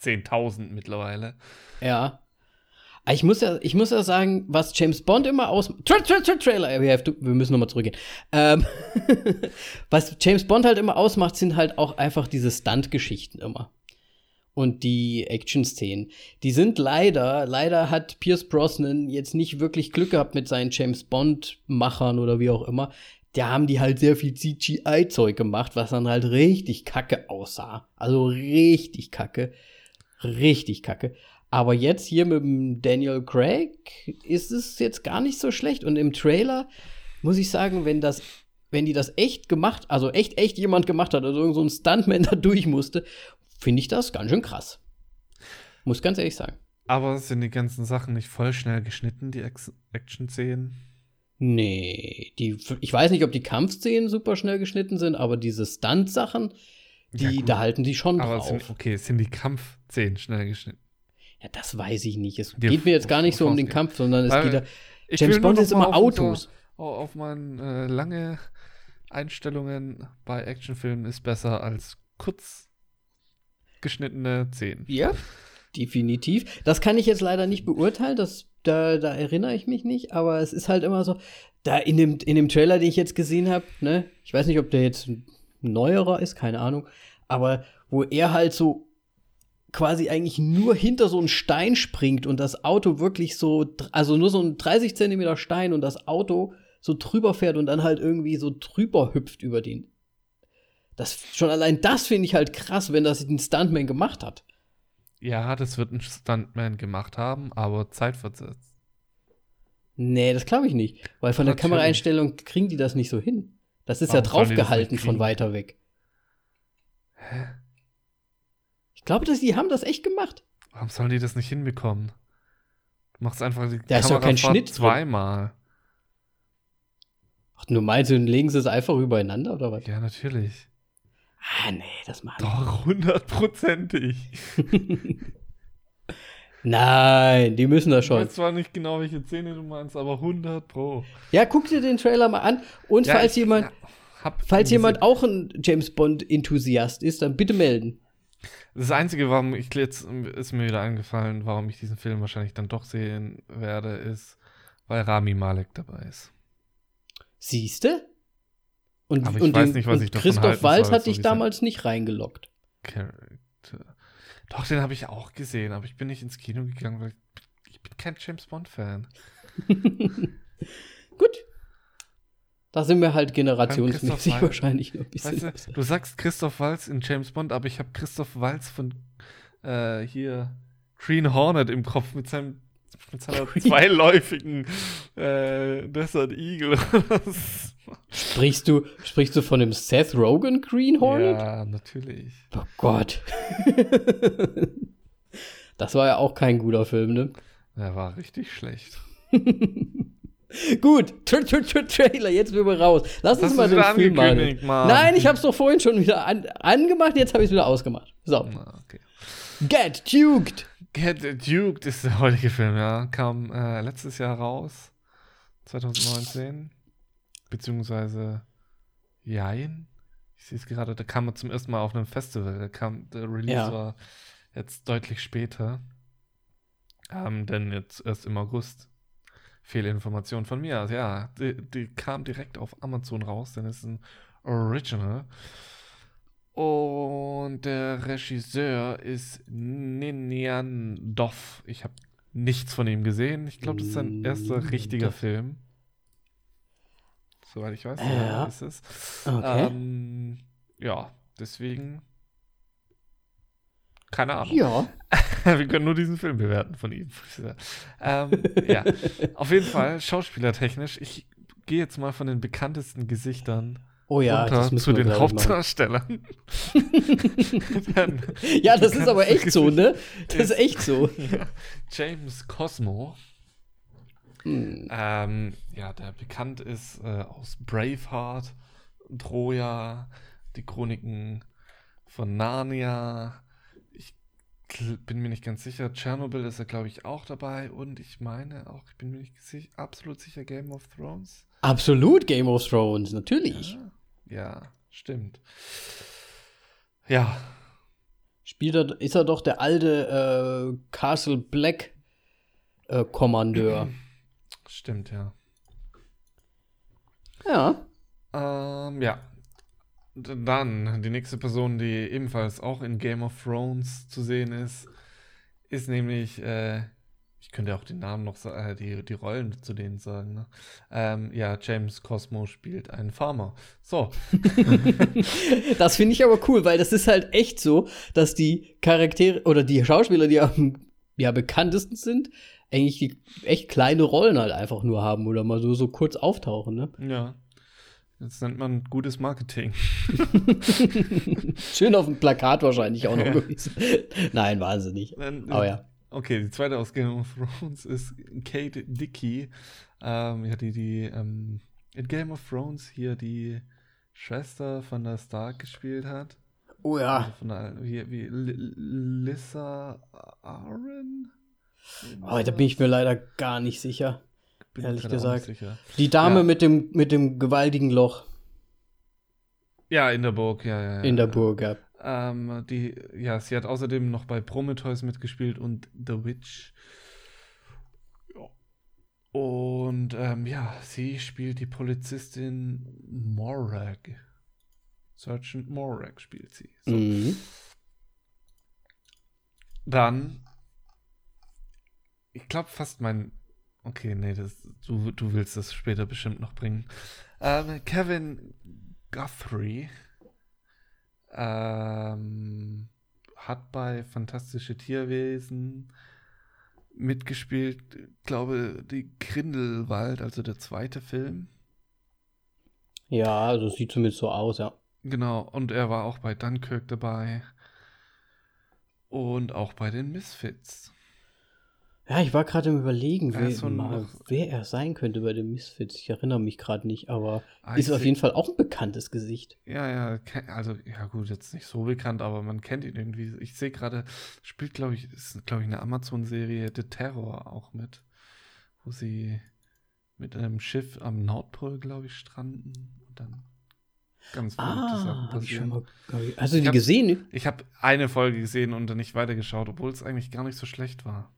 10.000 mittlerweile. Ja. Ich muss ja, ich muss ja sagen, was James Bond immer aus. Tra tra tra Trailer, wir müssen nochmal zurückgehen. Ähm, was James Bond halt immer ausmacht, sind halt auch einfach diese Stunt-Geschichten immer. Und die Action-Szenen. Die sind leider, leider hat Pierce Brosnan jetzt nicht wirklich Glück gehabt mit seinen James Bond-Machern oder wie auch immer. Da haben die halt sehr viel CGI-Zeug gemacht, was dann halt richtig kacke aussah. Also richtig kacke richtig kacke. Aber jetzt hier mit dem Daniel Craig ist es jetzt gar nicht so schlecht. Und im Trailer muss ich sagen, wenn das, wenn die das echt gemacht, also echt, echt jemand gemacht hat, also so ein Stuntman da durch musste, finde ich das ganz schön krass. Muss ganz ehrlich sagen. Aber sind die ganzen Sachen nicht voll schnell geschnitten, die Action-Szenen? Nee, die, ich weiß nicht, ob die Kampfszenen super schnell geschnitten sind, aber diese Stunt-Sachen, die, ja, da halten die schon aber drauf. Sind, okay, sind die Kampfszenen schnell geschnitten? Ja, das weiß ich nicht. Es die geht mir jetzt gar nicht so um den Kampf, sondern es geht da. James Bond ist immer Autos. Auf, auf meine äh, lange Einstellungen bei Actionfilmen ist besser als kurz geschnittene Szenen. Ja, definitiv. Das kann ich jetzt leider nicht beurteilen. Das, da, da erinnere ich mich nicht. Aber es ist halt immer so, da in dem, in dem Trailer, den ich jetzt gesehen habe, ne, ich weiß nicht, ob der jetzt neuerer ist, keine Ahnung. Aber wo er halt so quasi eigentlich nur hinter so einen Stein springt und das Auto wirklich so, also nur so ein 30 Zentimeter Stein und das Auto so drüber fährt und dann halt irgendwie so drüber hüpft über den. Das, schon allein das finde ich halt krass, wenn das ein Stuntman gemacht hat. Ja, das wird ein Stuntman gemacht haben, aber zeitversetzt. Nee, das glaube ich nicht. Weil von der Natürlich. Kameraeinstellung kriegen die das nicht so hin. Das ist ja Warum das draufgehalten von weiter weg. Ich glaube, dass die haben das echt gemacht. Warum sollen die das nicht hinbekommen? Du machst einfach die Da ist doch kein Kamerafahrt Schnitt drin. zweimal. Ach, nur meinst du, legen sie es einfach übereinander oder was? Ja, natürlich. Ah, nee, das machen Doch, hundertprozentig. Nein, die müssen das Ich schon. weiß zwar nicht genau, welche Szene du meinst, aber 100 pro. Ja, guck dir den Trailer mal an. Und Ja, falls ich- jemand, hab falls jemand auch ein James Bond-Enthusiast ist, dann bitte melden. Das Einzige, warum ich jetzt ist mir wieder eingefallen, warum ich diesen Film wahrscheinlich dann doch sehen werde, ist, weil Rami Malek dabei ist. Siehste? Und, Aber ich und weiß den- nicht, was ich davon Christoph Waltz hat dich damals nicht reingeloggt. Character. Doch, den habe ich auch gesehen, aber ich bin nicht ins Kino gegangen, weil ich bin kein James Bond-Fan. Gut. Da sind wir halt generationsmäßig wahrscheinlich noch ein bisschen. Weißt du, du sagst Christoph Waltz in James Bond, aber ich habe Christoph Waltz von äh, hier Green Hornet im Kopf mit seinem mit seiner zweiläufigen äh, Desert Eagle. Sprichst du, sprichst du von dem Seth Rogen Green Hornet? Ja, natürlich. Oh Gott. das war ja auch kein guter Film, ne? Der war richtig schlecht. Gut, Tra Tra Tra Trailer, jetzt sind wir raus. Lass uns hast mal den Film angekündigt, Mann. Nein, ich hab's doch vorhin schon wieder an angemacht, jetzt habe ich es wieder ausgemacht. So, Na, okay. Get Duked. Get Duked ist der heutige Film, ja. Kam äh, letztes Jahr raus. 2019. Beziehungsweise Jein. Ich sehe es gerade, da kam er zum ersten Mal auf einem Festival. Der, kam, der Release Ja. war jetzt deutlich später. Ähm, denn jetzt erst im August. Fehlinformation von mir. Also, ja, die, die kam direkt auf Amazon raus, denn es ist ein Original. Und der Regisseur ist Ninian Doff. Ich habe nichts von ihm gesehen. Ich glaube, das ist sein erster Mm, richtiger Doff. Film. Soweit ich weiß, Ja. ja. ist es. Okay. Ähm, ja, deswegen. Keine Ahnung. ja. Wir können nur diesen Film bewerten von ihm. ähm, ja, auf jeden Fall, schauspielertechnisch. Ich gehe jetzt mal von den bekanntesten Gesichtern Oh ja, runter das zu den. Hauptdarstellern. Ja, das ist aber echt so, ne? Das ist ist- echt so. ja, James Cosmo. Hm. Ähm, ja, der bekannt ist äh, aus Braveheart, Troja, die Chroniken von Narnia. Ich bin mir nicht ganz sicher. Tschernobyl ist er, glaube ich, auch dabei. Und ich meine auch, ich bin mir nicht absolut sicher, Game of Thrones. Absolut Game of Thrones, natürlich. Ja, ja stimmt. Ja, Spielt er, ist er doch der alte äh, Castle Black äh, Kommandeur. stimmt, ja. ja. Ähm, ja. Dann die nächste Person, die ebenfalls auch in Game of Thrones zu sehen ist, ist nämlich, äh, ich könnte auch den Namen noch, äh, die, die Rollen zu denen sagen, ne? Ähm, ja, James Cosmo spielt einen Farmer. So, Das finde ich aber cool, weil das ist halt echt so, dass die Charaktere oder die Schauspieler, die am ja, bekanntesten sind, eigentlich die echt kleine Rollen halt einfach nur haben oder mal so, so kurz auftauchen, ne? ja. Das nennt man gutes Marketing. Schön auf dem Plakat wahrscheinlich auch noch Ja. gewesen. Nein, wahnsinnig. Aber ja. Okay, die zweite aus Game of Thrones ist Kate Dickey. Ähm, ja, die, die ähm, in Game of Thrones hier die Schwester von der Stark gespielt hat. Oh Also ja. von der, wie, wie Li- Lissa Aaron? Oh, da bin ich mir leider gar nicht sicher. Bin ehrlich gesagt. Die Dame Ja. mit, dem, mit dem gewaltigen Loch Ja, in der Burg, ja, ja. ja. in der Burg. Ja. Ähm, die, ja, sie hat außerdem noch bei Prometheus mitgespielt und The Witch. Ja. Und ähm, ja, sie spielt die Polizistin Morag. Sergeant Morag spielt sie. So. Mhm. Dann, ich glaube fast mein, okay, nee, das, du, du willst das später bestimmt noch bringen. Ähm, Kevin Guthrie ähm, hat bei Fantastische Tierwesen mitgespielt, glaube die Grindelwald, also der zweite Film. Ja, also sieht zumindest so aus, ja. Genau, und er war auch bei Dunkirk dabei. Und auch bei den Misfits. Ja, ich war gerade im Überlegen, Er wer, so mal, wer er sein könnte bei den Misfits. Ich erinnere mich gerade nicht, aber Ah, ist auf jeden Fall auch ein bekanntes Gesicht. Ja, ja, also, ja gut, jetzt nicht so bekannt, aber man kennt ihn irgendwie. Ich sehe gerade, spielt, glaube ich, ist, glaube ich, eine Amazon-Serie The Terror auch mit, wo sie mit einem Schiff am Nordpol, glaube ich, stranden und dann ganz verrückte Sachen Ah, habe ich schon passieren. mal. ich- Hast du Ich die hab- gesehen? Ich habe eine Folge gesehen und dann nicht weitergeschaut, obwohl es eigentlich gar nicht so schlecht war.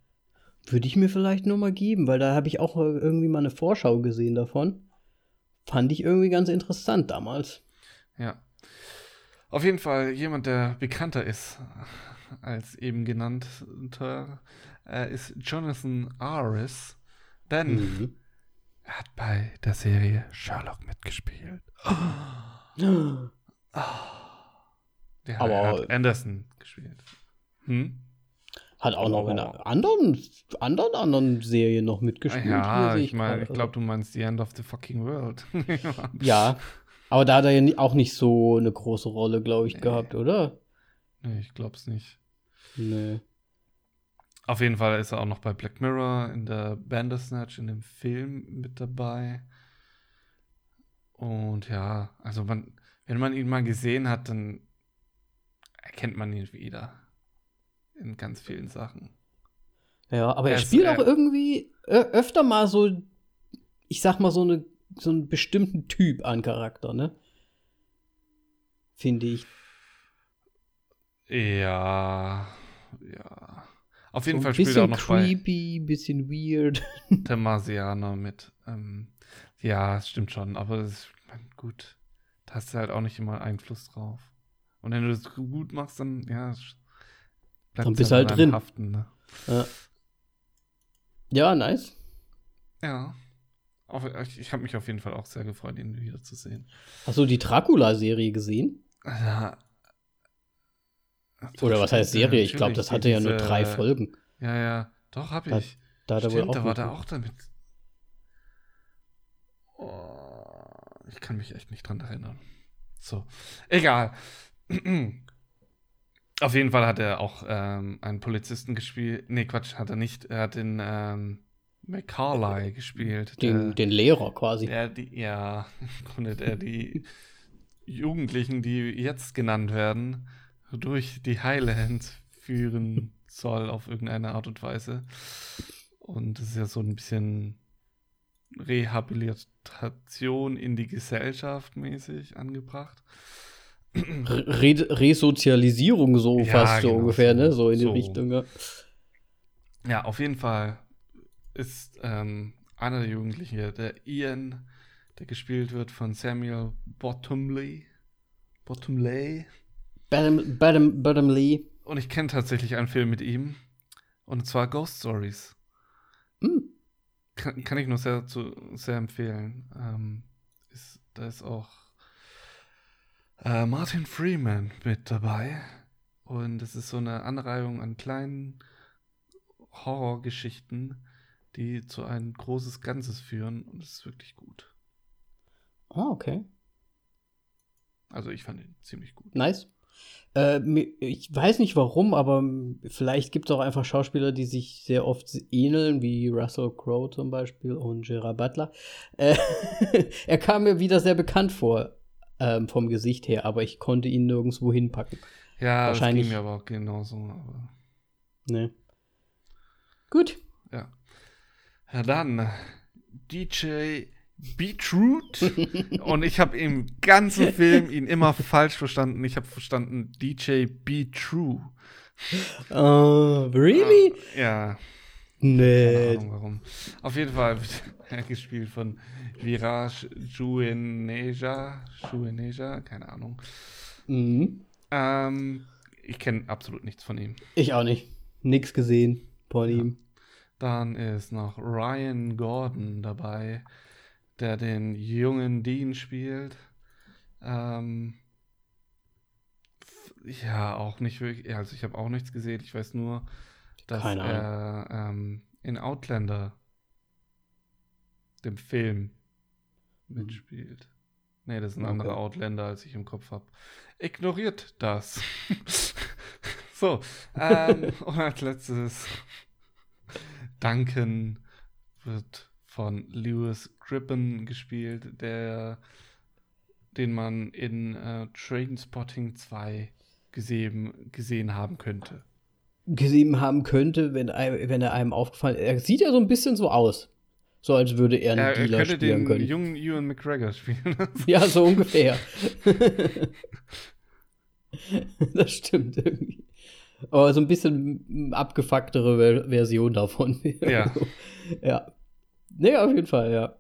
Würde ich mir vielleicht nur mal geben, weil da habe ich auch äh, irgendwie mal eine Vorschau gesehen davon. Fand ich irgendwie ganz interessant damals. Ja. Auf jeden Fall jemand, der bekannter ist als eben genannter, äh, ist Jonathan Aris. Denn Mhm. er hat bei der Serie Sherlock mitgespielt. Ja, Aber- er hat Anderson gespielt. Hm? Hat auch noch in Oh. einer anderen, anderen, anderen Serie noch mitgespielt. Ja, ich meine, ich glaube, du meinst The End of the Fucking World. Ja, aber da hat er ja auch nicht so eine große Rolle, glaube ich, Nee. gehabt, oder? nee, ich glaub's nicht. Nee. Auf jeden Fall ist er auch noch bei Black Mirror in der Bandersnatch in dem Film mit dabei. Und ja, also man, wenn man ihn mal gesehen hat, dann erkennt man ihn wieder. In ganz vielen Sachen. Ja, aber er, Er ist, spielt auch irgendwie öfter mal so, ich sag mal, so, eine, so einen bestimmten Typ an Charakter, ne? Finde ich. Ja, ja. Auf jeden so Fall spielt er auch noch creepy, bisschen weird. bei der Marsianer mit. Ähm, ja, es stimmt schon, aber es, mein, gut, da hast du halt auch nicht immer Einfluss drauf. Und wenn du das gut machst, dann, ja, bleibt Dann bist du halt drin. Haften, ne? Ja. ja, nice. Ja. Ich habe mich auf jeden Fall auch sehr gefreut, ihn wiederzusehen. Hast du die Dracula-Serie gesehen? Ja. Oder was heißt Serie? Ich glaube, das hatte ja nur drei Folgen. Ja, ja. Doch, hab Da- ich. Da wohl Stimmt, auch da war der mitgemacht. auch damit. Oh, ich kann mich echt nicht dran erinnern. So, egal. Auf jeden Fall hat er auch ähm, einen Polizisten gespielt. Nee, Quatsch, hat er nicht. Er hat den ähm, Macaulay gespielt. Den, der, den Lehrer quasi. der die, ja, im Grunde der die Jugendlichen, die jetzt genannt werden, durch die Highlands führen soll auf irgendeine Art und Weise. Und das ist ja so ein bisschen Rehabilitation in die Gesellschaft mäßig angebracht. Re Resozialisierung so Ja, fast so genau, ungefähr, so- ne? So in die so. Richtung, ja. Ja, auf jeden Fall ist ähm, einer der Jugendlichen, der Ian, der gespielt wird von Samuel Bottomley. Bottomley. Badam, Badam Lee. Und ich kenne tatsächlich einen Film mit ihm. Und zwar Ghost Stories. Hm. Kann, kann ich nur sehr, zu, sehr empfehlen. Ähm, ist, da ist auch äh, Martin Freeman mit dabei. Und es ist so eine Anreihung an kleinen Horrorgeschichten, die zu ein großes Ganzes führen. Und es ist wirklich gut. Ah, okay. Also ich fand ihn ziemlich gut. Nice. Äh, ich weiß nicht warum, aber vielleicht gibt es auch einfach Schauspieler, die sich sehr oft ähneln, wie Russell Crowe zum Beispiel und Gerard Butler. Äh, er kam mir wieder sehr bekannt vor, ähm, vom Gesicht her, aber ich konnte ihn nirgendwo hinpacken. Ja, Wahrscheinlich- das ging mir aber auch genauso. Aber Ne. Gut. Ja. Ja, dann DJ Beetroot. Und ich habe im ganzen Film ihn immer falsch verstanden. Ich habe verstanden DJ Be True. Uh, really? Ja, Nee. keine Ahnung warum. Auf jeden Fall wird er gespielt von Viraj Jueneja. Jueneja, keine Ahnung. Mhm. Ähm, ich kenne absolut nichts von ihm. Ich auch nicht. nix gesehen von ihm. Dann ist noch Ryan Gordon dabei, der den jungen Dean spielt. Ähm, ja, auch nicht wirklich. ja, Also ich habe auch nichts gesehen. Ich weiß nur, dass Keine er ähm, in Outlander, dem Film, mitspielt. Nee, das ist ein Okay. anderer Outlander, als ich im Kopf habe. Ignoriert das. so, ähm, und als letztes, Duncan wird von Lewis Grippen gespielt, der, den man in äh, Trainspotting 2 gesehen, gesehen haben könnte. Gesehen haben könnte, wenn, wenn er einem aufgefallen Er sieht ja so ein bisschen so aus. So als würde er einen Er, er Dealer könnte spielen den können. jungen Ewan McGregor spielen. Ja, so ungefähr. das stimmt irgendwie. Aber so ein bisschen abgefucktere Ver Version davon. Ja. ja. Nee, auf jeden Fall, ja.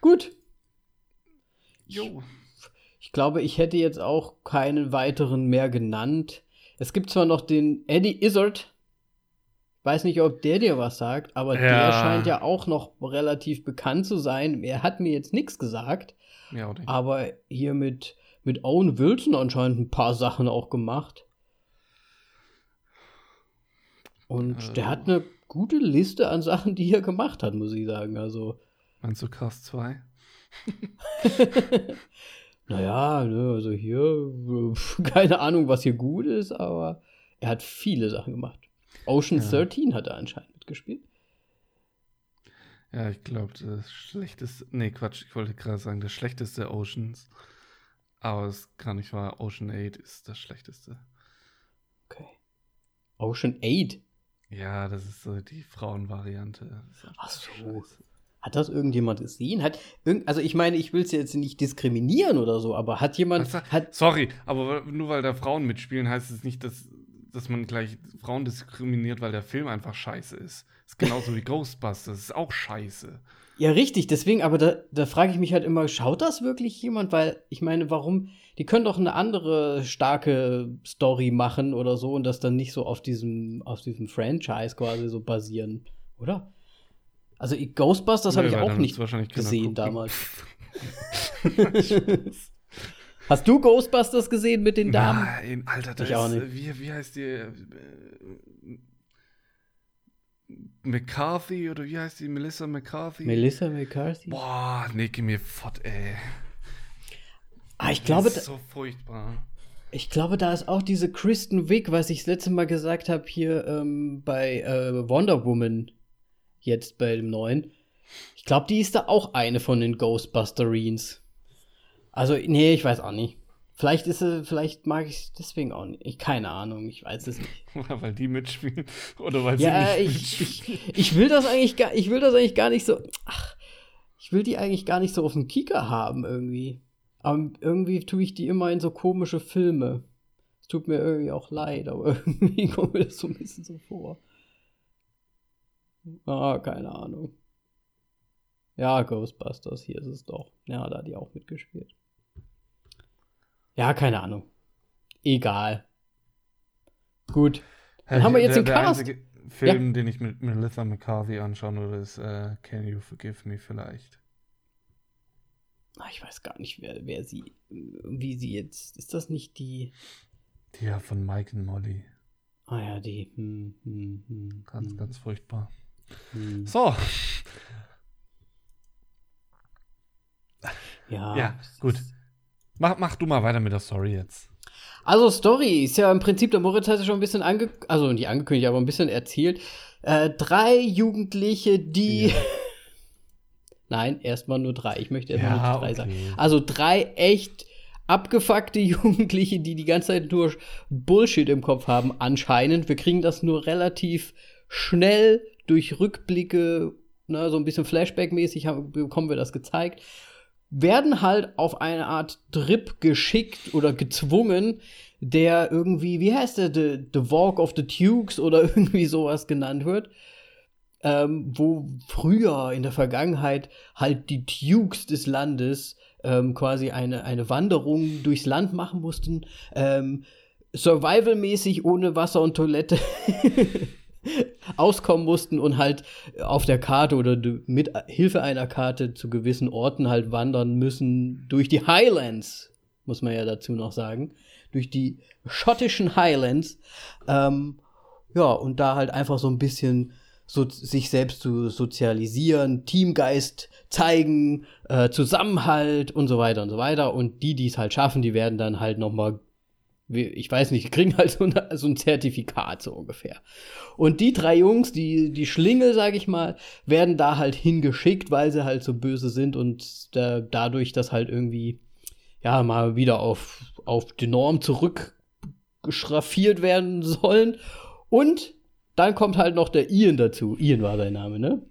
Gut. jo. Ich glaube, ich hätte jetzt auch keinen weiteren mehr genannt. Es gibt zwar noch den Eddie Izzard. Weiß nicht, ob der dir was sagt, aber der Ja. scheint ja auch noch relativ bekannt zu sein. Er hat mir jetzt nichts gesagt. Ja, oder? Aber hier mit, mit Owen Wilson anscheinend ein paar Sachen auch gemacht. Und Äh. der hat eine gute Liste an Sachen, die er gemacht hat, muss ich sagen. Also, Meinst du Cast 2? naja, ne, also hier, keine Ahnung, was hier gut ist, aber er hat viele Sachen gemacht. Ocean Ja. 13 hat er anscheinend mitgespielt. Ja, ich glaube, das schlechteste. Nee, Quatsch, ich wollte gerade sagen, das schlechteste Oceans. Aber es kann nicht wahr. Ocean 8 ist das schlechteste. Okay. Ocean 8. Ja, das ist so die Frauenvariante. Ach so. scheiße. Hat das irgendjemand gesehen? Hat irgend, also ich meine, ich will es jetzt nicht diskriminieren oder so, aber hat jemand, sa- hat, Sorry, aber nur weil da Frauen mitspielen, heißt es nicht, dass, dass man gleich Frauen diskriminiert, weil der Film einfach scheiße ist. Ist genauso wie Ghostbusters, ist auch scheiße. Ja, richtig, deswegen, aber da, da frage ich mich halt immer, schaut das wirklich jemand? Weil ich meine, warum, die können doch eine andere starke Story machen oder so und das dann nicht so auf diesem, auf diesem Franchise quasi so basieren, oder? Also Ghostbusters habe ich auch nicht gesehen gucken. damals. Hast du Ghostbusters gesehen mit den Damen? Nein, Alter, das Ich auch ist, nicht. Wie, wie heißt die? Äh, McCarthy oder wie heißt die? Melissa McCarthy? Melissa McCarthy? Boah, nee, geh mir fort, ey. Ah, ich glaube, das da, ist so furchtbar. ich glaube, da ist auch diese Kristen Wiig, was ich das letzte Mal gesagt habe, hier ähm, bei äh, Wonder Woman, jetzt bei dem neuen. Ich glaube, die ist da auch eine von den Ghostbusterines. Also, nee, ich weiß auch nicht. Vielleicht ist sie, vielleicht mag ich es deswegen auch nicht. Ich, keine Ahnung, ich weiß es nicht. weil die mitspielen oder weil Ja, sie nicht ich, mitspielen. ich, ich will das eigentlich gar, ich will das eigentlich gar nicht so. Ach, ich will die eigentlich gar nicht so auf dem Kieker haben irgendwie. Aber irgendwie tue ich die immer in so komische Filme. Es tut mir irgendwie auch leid, aber irgendwie kommt mir das so ein bisschen so vor. Ah, keine Ahnung. Ja, Ghostbusters, hier ist es doch. Ja, da hat die auch mitgespielt. Ja, keine Ahnung. Egal. Gut. Dann haben wir jetzt der, den der Cast. einzige Film, den ich mit Melissa McCarthy anschauen würde, ist äh, Can You Forgive Me vielleicht. Ah, Ich weiß gar nicht, wer, wer sie, wie sie jetzt. Ist das nicht die. Die ja von Mike und Molly. Ah ja, die. Hm, hm, hm, Ganz, hm, ganz furchtbar. Hm. So, Ja, Ja, es gut. mach, mach du mal weiter mit der Story jetzt. Also, Story ist ja im Prinzip, der Moritz hat ja schon ein bisschen ange also nicht angekündigt, aber ein bisschen erzählt. Äh, drei Jugendliche, die. Ja. Nein, erstmal nur drei. Ich möchte erstmal Ja, nur drei okay. sagen. Also drei echt abgefuckte Jugendliche, die die ganze Zeit nur Bullshit im Kopf haben, anscheinend. Wir kriegen das nur relativ schnell durch Rückblicke, ne, so ein bisschen Flashback-mäßig bekommen wir das gezeigt. Werden halt auf eine Art Trip geschickt oder gezwungen, der irgendwie, wie heißt der, The, the Walk of the Tukes oder irgendwie sowas genannt wird ähm, wo früher in der Vergangenheit halt die Dukes des Landes ähm, quasi eine, eine Wanderung durchs Land machen mussten, ähm, survivalmäßig ohne Wasser und Toilette auskommen mussten und halt auf der Karte oder mit Hilfe einer Karte zu gewissen Orten halt wandern müssen durch die Highlands, muss man ja dazu noch sagen, durch die schottischen Highlands. Ähm, ja, und da halt einfach so ein bisschen so, sich selbst zu sozialisieren, Teamgeist zeigen, äh, Zusammenhalt und so weiter und so weiter. Und die, die es halt schaffen, die werden dann halt noch mal ich weiß nicht, kriegen halt so, eine, so, ein Zertifikat so ungefähr. Und die drei Jungs, die, die Schlingel, sag ich mal, werden da halt hingeschickt, weil sie halt so böse sind und da, dadurch das halt irgendwie, ja, mal wieder auf, auf die Norm zurückgeschraffiert werden sollen. Und dann kommt halt noch der Ian dazu. Ian war sein Name, ne?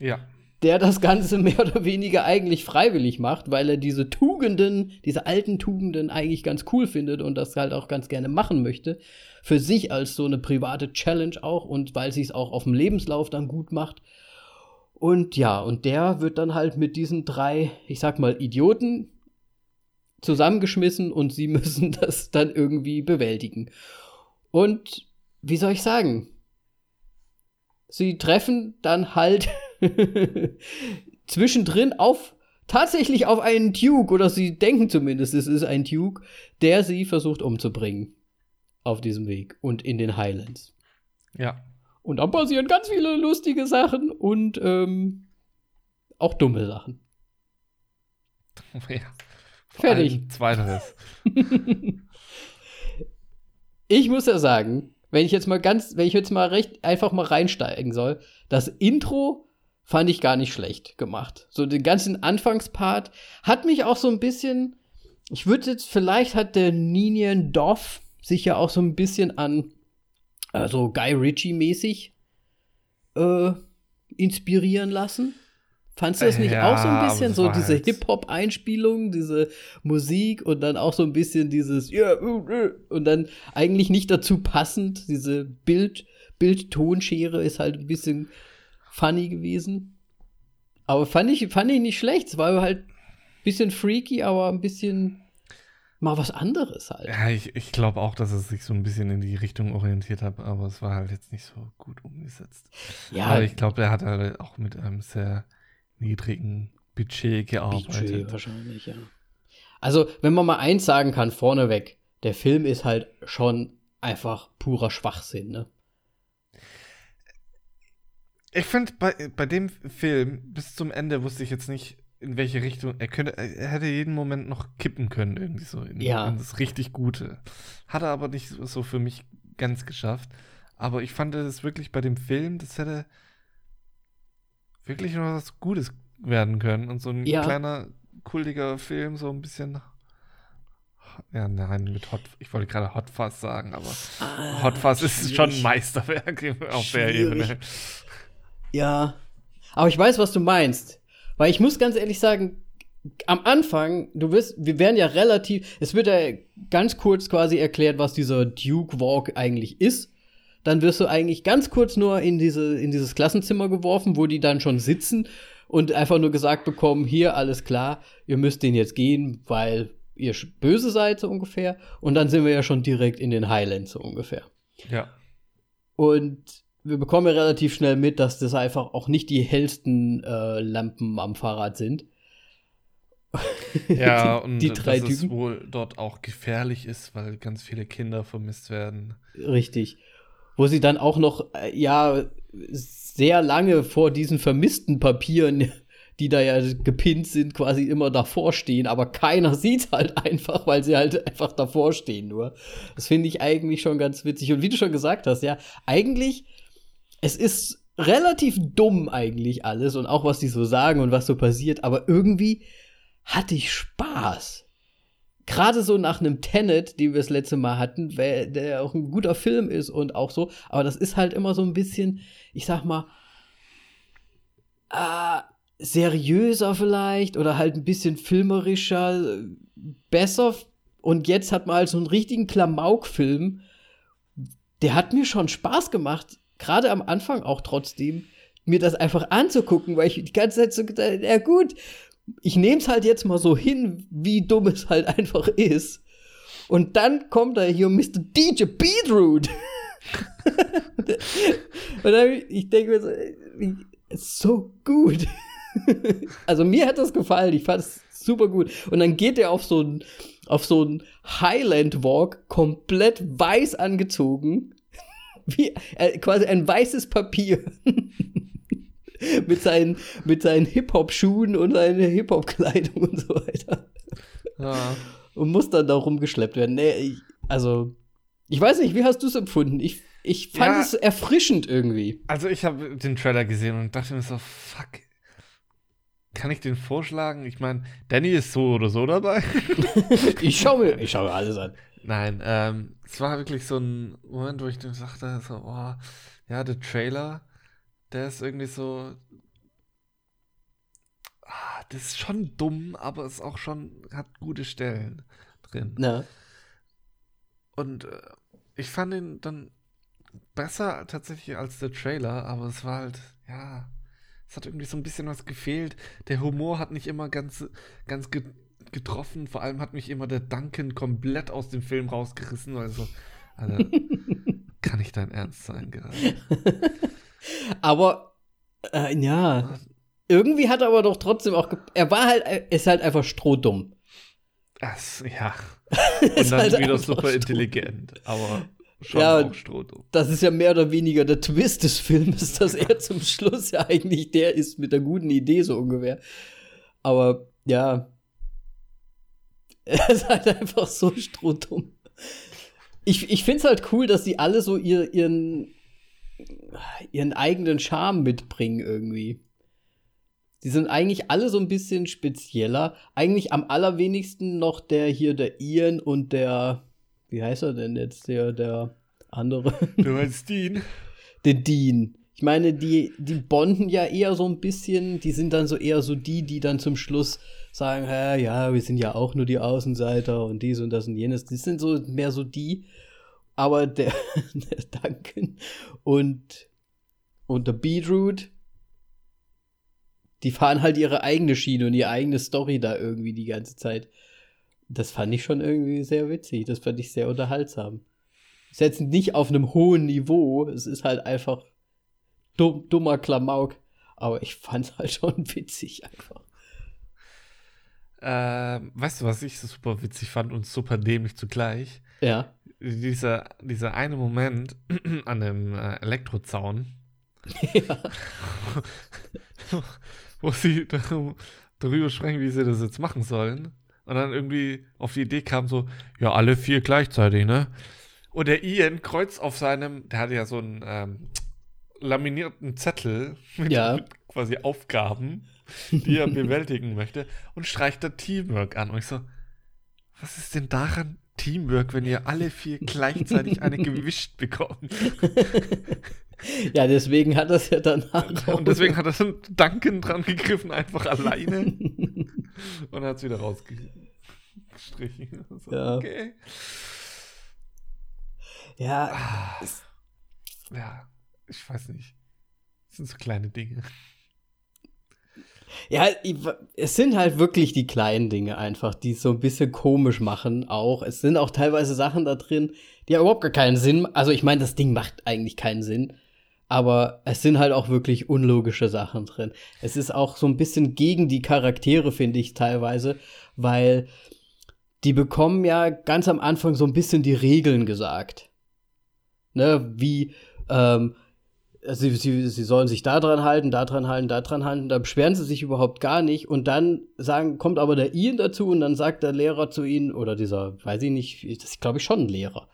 Ja der das Ganze mehr oder weniger eigentlich freiwillig macht, weil er diese Tugenden, diese alten Tugenden eigentlich ganz cool findet und das halt auch ganz gerne machen möchte. Für sich als so eine private Challenge auch und weil sie es auch auf dem Lebenslauf dann gut macht. Und ja, und der wird dann halt mit diesen drei, ich sag mal, Idioten zusammengeschmissen und sie müssen das dann irgendwie bewältigen. Und wie soll ich sagen? Sie treffen dann halt zwischendrin auf tatsächlich auf einen Duke, oder sie denken zumindest, es ist ein Duke, der sie versucht umzubringen. Auf diesem Weg und in den Highlands. Ja. Und dann passieren ganz viele lustige Sachen und ähm, auch dumme Sachen. Ja. Fertig. Zweiteres. ich muss ja sagen, wenn ich jetzt mal ganz, wenn ich jetzt mal recht einfach mal reinsteigen soll, das Intro fand ich gar nicht schlecht gemacht. So den ganzen Anfangspart hat mich auch so ein bisschen, ich würde jetzt, vielleicht hat der Ninian Doff sich ja auch so ein bisschen an also Guy Ritchie-mäßig äh, inspirieren lassen. Fandst du das nicht ja, auch so ein bisschen? So diese Hip-Hop-Einspielung, diese Musik und dann auch so ein bisschen dieses yeah, uh, uh, und dann eigentlich nicht dazu passend, diese Bild, Bild-Tonschere ist halt ein bisschen funny gewesen. Aber fand ich, fand ich nicht schlecht. Es war halt ein bisschen freaky, aber ein bisschen mal was anderes halt. Ja, ich, ich glaube auch, dass es sich so ein bisschen in die Richtung orientiert hat, aber es war halt jetzt nicht so gut umgesetzt. Ja. Aber ich glaube, er hat halt auch mit einem sehr niedrigen Budget gearbeitet. Budget wahrscheinlich, ja. Also, wenn man mal eins sagen kann, vorneweg, der Film ist halt schon einfach purer Schwachsinn, ne? Ich finde, bei, bei dem Film bis zum Ende wusste ich jetzt nicht, in welche Richtung. Er, könnte, er hätte jeden Moment noch kippen können, irgendwie so. In, ja. in das richtig Gute. Hat er aber nicht so für mich ganz geschafft. Aber ich fand es wirklich bei dem Film, das hätte wirklich noch was Gutes werden können. Und so ein ja. kleiner, kultiger Film, so ein bisschen. Ja, nein, mit Hot. Ich wollte gerade Hot Fuzz sagen, aber ah, Hot Fuzz ist schon ein Meisterwerk auf der Ebene. Ja. Aber ich weiß, was du meinst. Weil ich muss ganz ehrlich sagen, am Anfang, du wirst, wir werden ja relativ, es wird ja ganz kurz quasi erklärt, was dieser Duke Walk eigentlich ist. Dann wirst du eigentlich ganz kurz nur in diese, in dieses Klassenzimmer geworfen, wo die dann schon sitzen und einfach nur gesagt bekommen, hier, alles klar, ihr müsst den jetzt gehen, weil ihr böse seid, so ungefähr. Und dann sind wir ja schon direkt in den Highlands, so ungefähr. Ja. Und wir bekommen ja relativ schnell mit, dass das einfach auch nicht die hellsten äh, Lampen am Fahrrad sind. Ja, die, und die drei dass Typen. es wohl dort auch gefährlich ist, weil ganz viele Kinder vermisst werden. Richtig. Wo sie dann auch noch, äh, ja, sehr lange vor diesen vermissten Papieren, die da ja gepinnt sind, quasi immer davor stehen, aber keiner sieht halt einfach, weil sie halt einfach davor stehen nur. Das finde ich eigentlich schon ganz witzig. Und wie du schon gesagt hast, ja, eigentlich es ist relativ dumm eigentlich alles und auch was die so sagen und was so passiert, aber irgendwie hatte ich Spaß. Gerade so nach einem Tenet, den wir das letzte Mal hatten, der auch ein guter Film ist und auch so, aber das ist halt immer so ein bisschen, ich sag mal, äh, seriöser vielleicht oder halt ein bisschen filmerischer, besser. Und jetzt hat man halt so einen richtigen Klamauk-Film. Der hat mir schon Spaß gemacht gerade am Anfang auch trotzdem, mir das einfach anzugucken, weil ich die ganze Zeit so gedacht, ja gut, ich nehme es halt jetzt mal so hin, wie dumm es halt einfach ist. Und dann kommt da hier Mr. DJ Beetroot. und dann, ich denke mir so, so gut. also mir hat das gefallen, ich fand es super gut. Und dann geht er auf so ein auf so einen Highland Walk komplett weiß angezogen, wie äh, quasi ein weißes Papier. mit seinen, mit seinen Hip-Hop-Schuhen und seiner Hip-Hop-Kleidung und so weiter. Ja. Und muss dann da rumgeschleppt werden. Nee, ich, also, ich weiß nicht, wie hast du es empfunden? Ich, ich fand ja, es erfrischend irgendwie. Also, ich habe den Trailer gesehen und dachte mir so, fuck, kann ich den vorschlagen? Ich meine, Danny ist so oder so dabei. ich schaue mir, schau mir alles an. Nein, ähm, es war wirklich so ein Moment, wo ich dann sagte, so, oh, ja, der Trailer, der ist irgendwie so. Ah, das ist schon dumm, aber es auch schon hat gute Stellen drin. Ja. Und äh, ich fand ihn dann besser tatsächlich als der Trailer, aber es war halt, ja, es hat irgendwie so ein bisschen was gefehlt. Der Humor hat nicht immer ganz, ganz ge getroffen. Vor allem hat mich immer der Duncan komplett aus dem Film rausgerissen. Also, also kann ich dein Ernst sein gerade? aber, äh, ja. Irgendwie hat er aber doch trotzdem auch. Er war halt, er ist halt einfach strohdumm. Das, ja. Und dann halt wieder super intelligent. Aber schon ja, auch Das ist ja mehr oder weniger der Twist des Films, dass er zum Schluss ja eigentlich der ist mit der guten Idee, so ungefähr. Aber ja. Er ist halt einfach so strohdumm. Ich, ich finde es halt cool, dass die alle so ihr, ihren, ihren eigenen Charme mitbringen irgendwie. Die sind eigentlich alle so ein bisschen spezieller. Eigentlich am allerwenigsten noch der hier, der Ian und der wie heißt er denn jetzt, der, der andere? Du meinst Dean? Der Dean. Ich meine, die, die bonden ja eher so ein bisschen, die sind dann so eher so die, die dann zum Schluss sagen, Hä, ja, wir sind ja auch nur die Außenseiter und dies und das und jenes. Die sind so mehr so die. Aber der, der Duncan und, und der Beetroot, die fahren halt ihre eigene Schiene und ihre eigene Story da irgendwie die ganze Zeit. Das fand ich schon irgendwie sehr witzig. Das fand ich sehr unterhaltsam. Ist jetzt nicht auf einem hohen Niveau. Es ist halt einfach dumm, dummer Klamauk. Aber ich fand es halt schon witzig einfach. Ähm, weißt du, was ich so super witzig fand und super dämlich zugleich? Ja. Dieser, dieser eine Moment an dem äh, Elektrozaun. Ja. wo sie darüber sprechen, wie sie das jetzt machen sollen und dann irgendwie auf die Idee kam so, ja, alle vier gleichzeitig, ne? Und der Ian kreuzt auf seinem, der hatte ja so einen ähm, laminierten Zettel mit, ja. mit quasi Aufgaben, die er bewältigen möchte und streicht da Teamwork an. Und ich so, was ist denn daran Teamwork, wenn ihr alle vier gleichzeitig eine gewischt bekommt? Ja, deswegen hat das ja danach. Und deswegen hat er so Duncan dran gegriffen, einfach alleine. und hat es wieder rausgestrichen. So, ja. Okay. Ja. Ah, ja, ich weiß nicht. Das sind so kleine Dinge. Ja, es sind halt wirklich die kleinen Dinge einfach, die es so ein bisschen komisch machen auch. Es sind auch teilweise Sachen da drin, die ja überhaupt gar keinen Sinn. Also ich meine, das Ding macht eigentlich keinen Sinn aber es sind halt auch wirklich unlogische Sachen drin. Es ist auch so ein bisschen gegen die Charaktere, finde ich teilweise, weil die bekommen ja ganz am Anfang so ein bisschen die Regeln gesagt. Ne, wie, ähm, sie, sie, sie sollen sich da dran halten, da dran halten, da dran halten, da beschweren sie sich überhaupt gar nicht und dann sagen, kommt aber der Ian dazu und dann sagt der Lehrer zu ihnen, oder dieser, weiß ich nicht, das ist glaube ich schon ein Lehrer.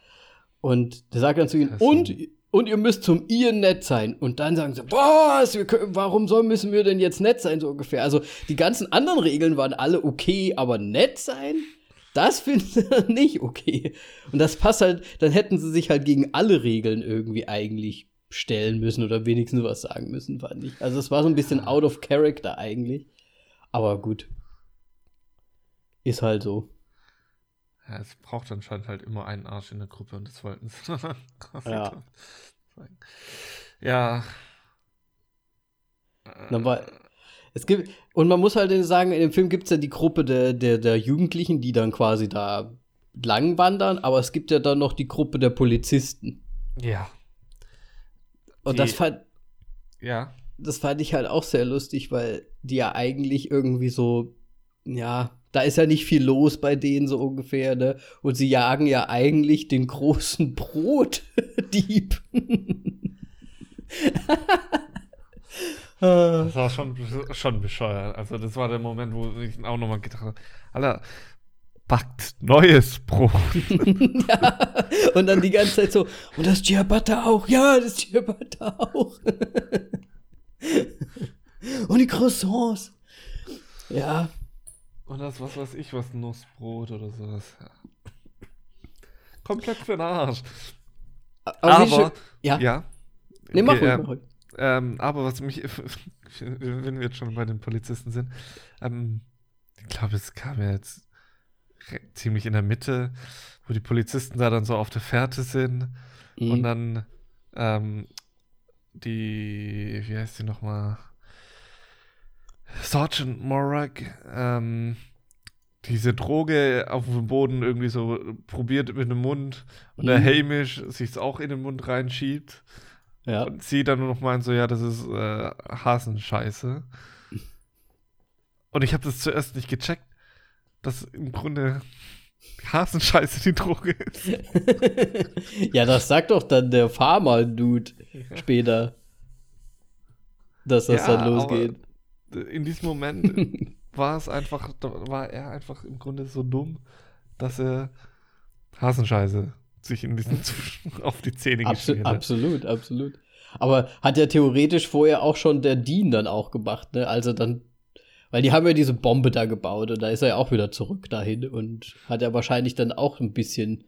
Und der sagt dann zu ihnen, und und ihr müsst zum ihr nett sein. Und dann sagen sie, was, können, warum soll, müssen wir denn jetzt nett sein, so ungefähr. Also die ganzen anderen Regeln waren alle okay, aber nett sein, das finden sie nicht okay. Und das passt halt, dann hätten sie sich halt gegen alle Regeln irgendwie eigentlich stellen müssen oder wenigstens was sagen müssen, fand ich. Also es war so ein bisschen out of character eigentlich. Aber gut. Ist halt so. Ja, es braucht anscheinend halt immer einen Arsch in der Gruppe und das wollten sie ja. Ja. Aber es gibt, und man muss halt sagen, in dem Film gibt es ja die Gruppe der, der, der Jugendlichen, die dann quasi da lang wandern, aber es gibt ja dann noch die Gruppe der Polizisten. Ja. Und Die- das fand, Ja. das fand ich halt auch sehr lustig, weil die ja eigentlich irgendwie so, ja, da ist ja nicht viel los bei denen so ungefähr, ne? Und sie jagen ja eigentlich den großen Brotdieb. Das war schon, schon bescheuert. Also, das war der Moment, wo ich auch nochmal gedacht habe: Alter, backt neues Brot. ja. Und dann die ganze Zeit so, und das Ciabatta auch, ja, das Ciabatta auch. und die Croissants. Ja, Und das, was weiß ich, was Nussbrot oder sowas. Komplett für den Arsch. aber, wie schön- Aber, ja, ja. nee, mach Okay, ruhig, mach ruhig. Ähm, aber was mich, wenn wir jetzt schon bei den Polizisten sind, ähm, ich glaube, es kam ja jetzt ziemlich in der Mitte, wo die Polizisten da dann so auf der Fährte sind und Mhm. dann ähm, die, wie heißt die nochmal? Sergeant Morag, ähm, diese Droge auf dem Boden irgendwie so probiert mit dem Mund und der Mhm. Hamish sich's auch in den Mund reinschiebt. ja. Und sie dann nur noch meint so, ja, das ist äh, Hasenscheiße. Und ich habe das zuerst nicht gecheckt, dass im Grunde Hasenscheiße die Droge ist. ja, das sagt doch dann der Farmer-Dude später, dass das Ja, dann losgeht. aber In diesem Moment war es einfach, war er einfach im Grunde so dumm, dass er Hasenscheiße sich in diesem Zustand auf die Zähne Absu geschmiert hat. absolut, absolut. Aber hat ja theoretisch vorher auch schon der Dean dann auch gemacht, ne? Also dann, weil die haben ja diese Bombe da gebaut und da ist er ja auch wieder zurück dahin und hat ja wahrscheinlich dann auch ein bisschen,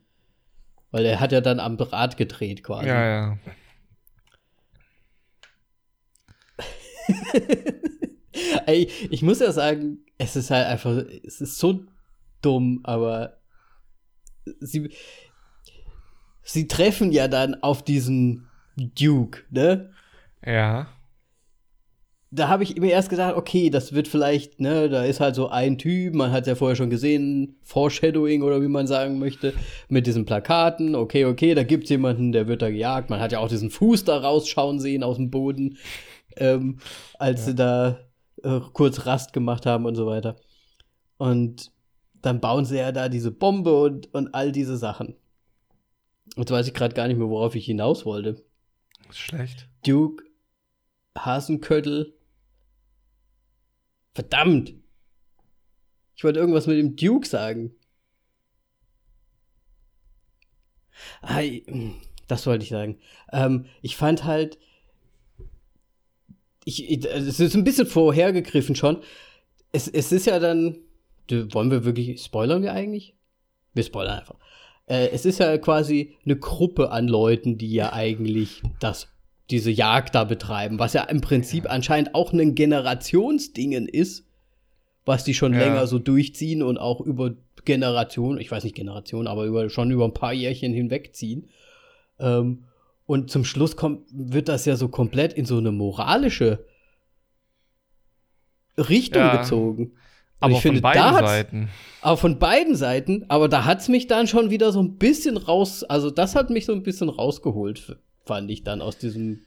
weil er hat ja dann am Rad gedreht quasi. Ja, ja. Ey, ich muss ja sagen, es ist halt einfach, es ist so dumm, aber sie, sie treffen ja dann auf diesen Duke, ne? Ja. Da habe ich mir erst gedacht, okay, das wird vielleicht, ne, da ist halt so ein Typ, man hat ja vorher schon gesehen, Foreshadowing oder wie man sagen möchte, mit diesen Plakaten, okay, okay, da gibt's jemanden, der wird da gejagt, man hat ja auch diesen Fuß da rausschauen sehen aus dem Boden, ähm, als sie da äh, kurz Rast gemacht haben und so weiter. Und dann bauen sie ja da diese Bombe und, und all diese Sachen. Jetzt weiß ich gerade gar nicht mehr, worauf ich hinaus wollte. Ist schlecht. Duke, Hasenköttel. Verdammt! Ich wollte irgendwas mit dem Duke sagen. Ah, das wollte ich sagen. Ähm, ich fand halt. Ich, ich, es ist ein bisschen vorhergegriffen schon. Es, es ist ja dann. Wollen wir wirklich. Spoilern wir eigentlich? Wir spoilern einfach. Äh, es ist ja quasi eine Gruppe an Leuten, die ja eigentlich das, diese Jagd da betreiben, was ja im Prinzip anscheinend auch ein Generationsdingen ist, was die schon Ja. länger so durchziehen und auch über Generationen, ich weiß nicht Generation, aber über, schon über ein paar Jährchen hinwegziehen. Ähm, und zum Schluss kommt, wird das ja so komplett in so eine moralische Richtung Ja. gezogen. Aber ich finde, von beiden Seiten. aber von beiden Seiten, aber da hat's mich dann schon wieder so ein bisschen raus, also das hat mich so ein bisschen rausgeholt, fand ich dann aus diesem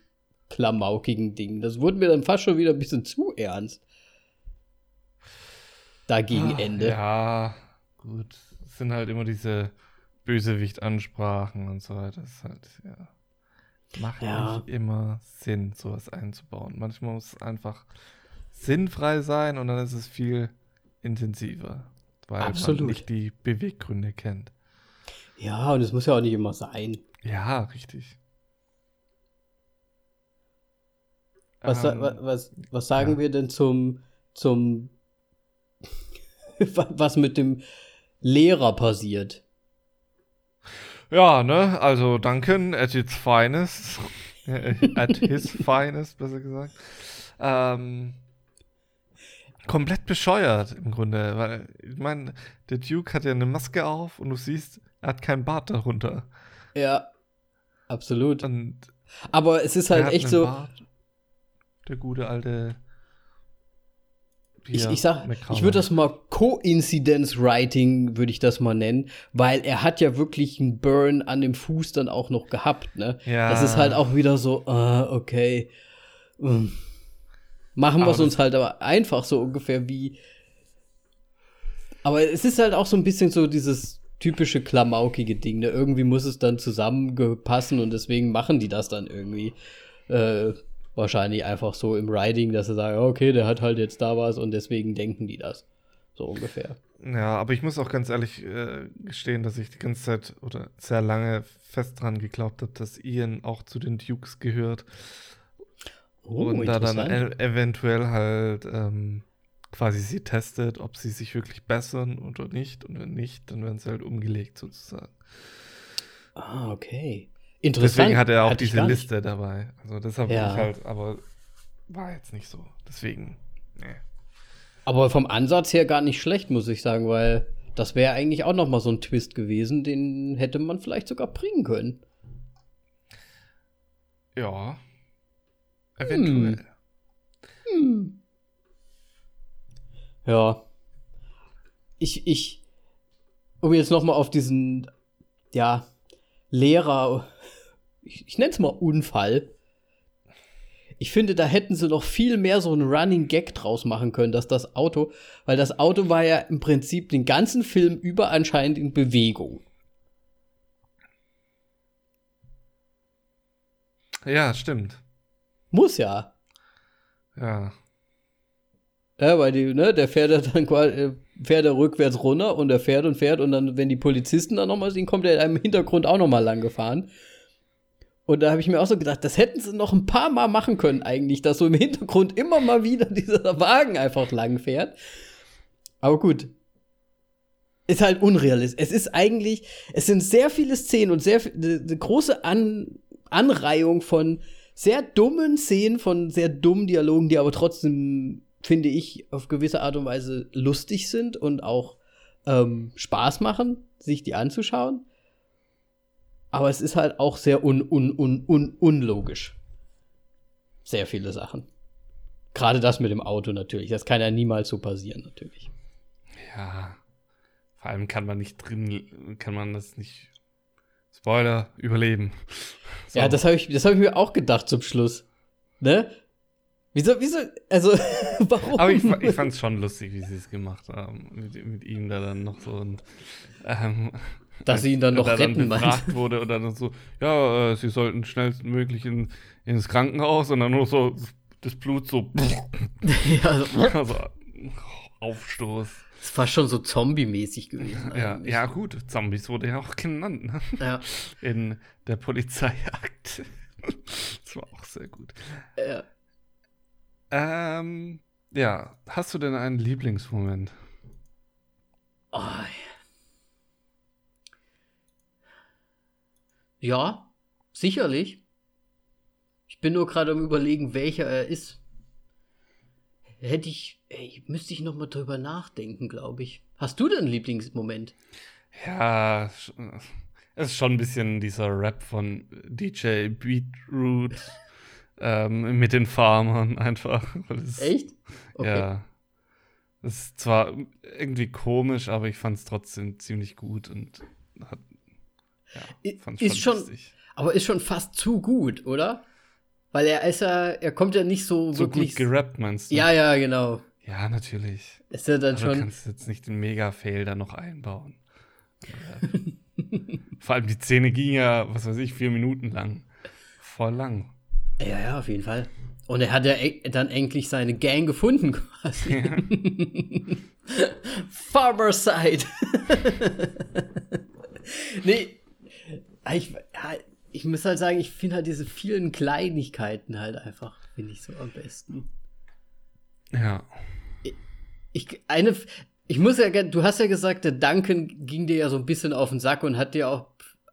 klamaukigen Ding. Das wurde mir dann fast schon wieder ein bisschen zu ernst. Da gegen Ah, Ende. Ja, gut. Es sind halt immer diese Bösewicht-Ansprachen und so weiter. Das ist halt, ja. Macht Ja. nicht immer Sinn, sowas einzubauen. Manchmal muss es einfach sinnfrei sein und dann ist es viel intensiver. Weil Absolut. man nicht die Beweggründe kennt. Ja, und es muss ja auch nicht immer sein. Ja, richtig. Was, Ähm, wa- was, was sagen ja. wir denn zum, zum, wa- was mit dem Lehrer passiert? Ja, ne, also Duncan at its finest. At his finest, besser gesagt. Ähm, komplett bescheuert im Grunde, weil ich meine, der Duke hat ja eine Maske auf und du siehst, er hat keinen Bart darunter. Ja, absolut. Und Aber es ist halt echt so, Bart, der gute alte. Ich, ich sag, ich würde das mal Coincidence Writing, würde ich das mal nennen, weil er hat ja wirklich einen Burn an dem Fuß dann auch noch gehabt, ne? Ja. Das ist halt auch wieder so, ah, okay. Mm. Machen wir es uns halt aber einfach so ungefähr wie. Aber es ist halt auch so ein bisschen so dieses typische klamaukige Ding, ne? Irgendwie muss es dann zusammenpassen und deswegen machen die das dann irgendwie. Äh, wahrscheinlich einfach so im Writing, dass sie sagen, okay, der hat halt jetzt da was und deswegen denken die das. So ungefähr. Ja, aber ich muss auch ganz ehrlich äh, gestehen, dass ich die ganze Zeit oder sehr lange fest dran geglaubt habe, dass Ian auch zu den Dukes gehört. Oh, und da dann e eventuell halt ähm, quasi sie testet, ob sie sich wirklich bessern oder nicht. Und wenn nicht, dann werden sie halt umgelegt sozusagen. Ah, okay. Interessant. Deswegen hat er auch diese nicht- Liste dabei. Also deshalb Ja. ich halt, aber war jetzt nicht so. Deswegen, nee. Aber vom Ansatz her gar nicht schlecht, muss ich sagen, weil das wäre eigentlich auch noch mal so ein Twist gewesen, den hätte man vielleicht sogar bringen können. Ja. Eventuell. Hm. Ja. Ich, ich, um jetzt noch mal auf diesen, ja, Lehrer, ich, ich nenne es mal Unfall. Ich finde, da hätten sie noch viel mehr so einen Running Gag draus machen können, dass das Auto, weil das Auto war ja im Prinzip den ganzen Film über anscheinend in Bewegung. Ja, stimmt. Muss ja. Ja. Ja, weil die, ne, der fährt dann quasi, äh, fährt er rückwärts runter und er fährt und fährt und dann, wenn die Polizisten dann nochmal sehen, kommt er im Hintergrund auch nochmal lang gefahren. Und da habe ich mir auch so gedacht, das hätten sie noch ein paar Mal machen können eigentlich, dass so im Hintergrund immer mal wieder dieser Wagen einfach lang fährt. Aber gut. Ist halt unrealistisch. Es ist eigentlich, es sind sehr viele Szenen und sehr eine große An Anreihung von sehr dummen Szenen, von sehr dummen Dialogen, die aber trotzdem, finde ich, auf gewisse Art und Weise lustig sind und auch ähm, Spaß machen, sich die anzuschauen. Aber es ist halt auch sehr un un un un unlogisch. Sehr viele Sachen. Gerade das mit dem Auto natürlich. Das kann ja niemals so passieren, natürlich. Ja. Vor allem kann man nicht drin, kann man das nicht. Spoiler, überleben. So. Ja, das habe ich, das hab ich mir auch gedacht zum Schluss. Ne? Wieso, wieso, also, warum? Aber ich, ich fand es schon lustig, wie sie es gemacht haben. Mit, mit ihm da dann noch so und ähm, Dass sie ihn dann noch retten, dann befragt wurde und dann so, ja, äh, sie sollten schnellstmöglich in, ins Krankenhaus und dann nur so das Blut so ja, also, also, Aufstoß. es war schon so zombie-mäßig gewesen. Ja, eigentlich. ja, gut, Zombies wurde ja auch genannt, ne? ja. In der Polizeiakt. das war auch sehr gut. ja. Ähm, ja, hast du denn einen Lieblingsmoment? Oh. Ja, sicherlich. Ich bin nur gerade am überlegen, welcher er ist. Hätte ich, ey, müsste ich noch mal drüber nachdenken, glaube ich. Hast du denn einen Lieblingsmoment? Ja, sch- es ist schon ein bisschen dieser Rap von DJ Beetroot ähm, mit den Farmern einfach. es- Echt? Okay. Ja. Es ist zwar irgendwie komisch, aber ich fand es trotzdem ziemlich gut und hat, ja, ist schon- lustig. Aber ist schon fast zu gut, oder? Weil er ist ja, er kommt ja nicht so, So wirklich. gut gerappt, meinst du? ja, ja, genau. Ja, natürlich. Ist er dann Aber du schon. kannst jetzt nicht den Mega-Fail da noch einbauen. Vor allem die Szene ging ja, was weiß ich, vier Minuten lang. Voll lang. Ja, ja, auf jeden Fall. Und er hat ja e- dann endlich seine Gang gefunden, quasi. Farmerside. nee, ich, ja, ich muss halt sagen, ich finde halt diese vielen Kleinigkeiten halt einfach, finde ich so am besten. Ja. Ich, eine, ich muss ja, du hast ja gesagt, der Duncan ging dir ja so ein bisschen auf den Sack und hat dir auch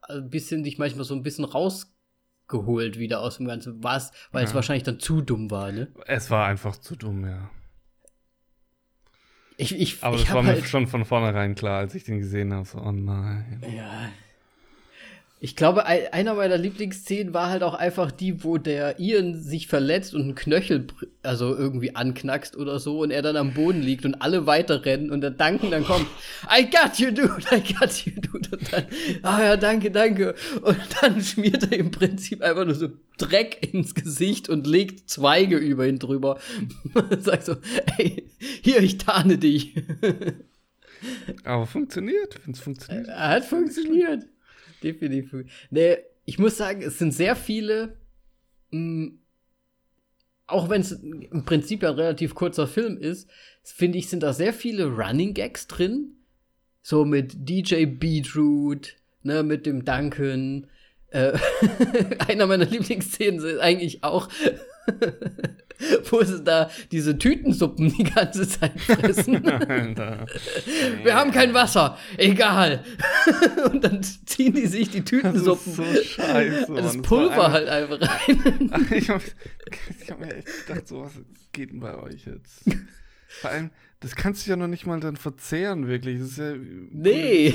ein bisschen dich manchmal so ein bisschen rausgeholt wieder aus dem Ganzen. Was, weil es Ja. wahrscheinlich dann zu dumm war, ne? Es war einfach zu dumm, ja. Ich, ich, Aber ich es war mir halt, schon von vornherein klar, als ich den gesehen habe. So, oh nein. ja. Ich glaube, einer meiner Lieblingsszenen war halt auch einfach die, wo der Ian sich verletzt und einen Knöchel also irgendwie anknackst oder so und er dann am Boden liegt und alle weiterrennen und der Duncan dann kommt, I got you, dude, I got you, dude. Und dann, ah ja, danke, danke. Und dann schmiert er im Prinzip einfach nur so Dreck ins Gesicht und legt Zweige über ihn drüber. Sagt so, ey, hier, ich tarne dich. Aber funktioniert, es funktioniert. Er hat funktioniert definitiv. Nee, ich muss sagen, es sind sehr viele, mh, mm, auch wenn es im Prinzip ein relativ kurzer Film ist, finde ich, sind da sehr viele Running Gags drin. So mit DJ Beetroot, ne, mit dem Duncan. Äh, einer meiner Lieblingsszenen ist eigentlich auch, wo sie da diese Tütensuppen die ganze Zeit fressen. Wir haben kein Wasser, egal. Und dann ziehen die sich die Tütensuppen. Das ist so scheiße. Das Pulver halt einfach rein. ich habe hab mir echt gedacht, so was geht denn bei euch jetzt? Vor allem, das kannst du ja noch nicht mal dann verzehren, wirklich. Das ist ja nee.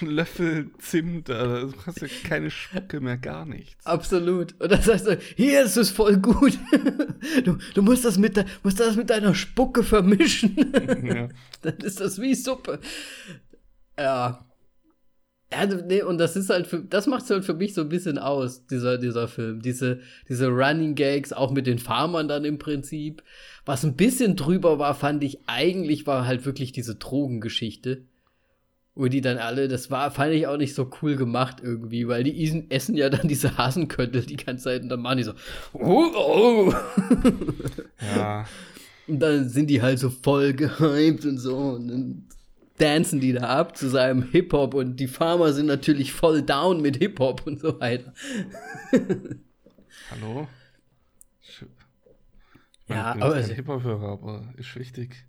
Löffel Zimt, da du hast ja keine Spucke mehr, gar nichts. Absolut. Und dann sagst du, hier ist es voll gut. Du, du musst, das mit de, musst das mit deiner Spucke vermischen. Ja. Dann ist das wie Suppe. Ja. Ja, nee, und das ist halt für, das macht halt für mich so ein bisschen aus, dieser, dieser Film. Diese, diese Running Gags, auch mit den Farmern dann im Prinzip. Was ein bisschen drüber war, fand ich eigentlich, war halt wirklich diese Drogengeschichte wo die dann alle, das war, fand ich auch nicht so cool gemacht irgendwie, weil die essen ja dann diese Hasenköttel die ganze Zeit und dann machen die so, oh, oh. Ja. Und dann sind die halt so voll gehypt und so und dann dancen die da ab zu seinem Hip-Hop und die Farmer sind natürlich voll down mit Hip-Hop und so weiter. Hallo? Ich ja, bin aber. Hip-Hop-Hörer, aber ist wichtig.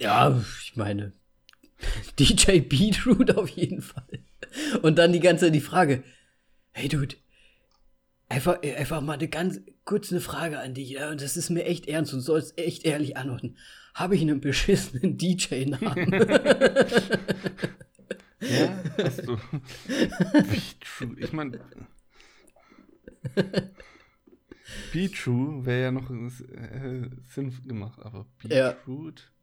Ja, ich meine, DJ Beetroot auf jeden Fall. Und dann die ganze Zeit die Frage, hey Dude, einfach, einfach mal eine ganz kurz eine Frage an dich, ja, und das ist mir echt ernst und sollst echt ehrlich antworten. Habe ich einen beschissenen DJ-Namen? ja, hast du. Beetroot, ich meine. Beetroot wäre ja noch äh, Sinn gemacht, aber Beetroot. Ja.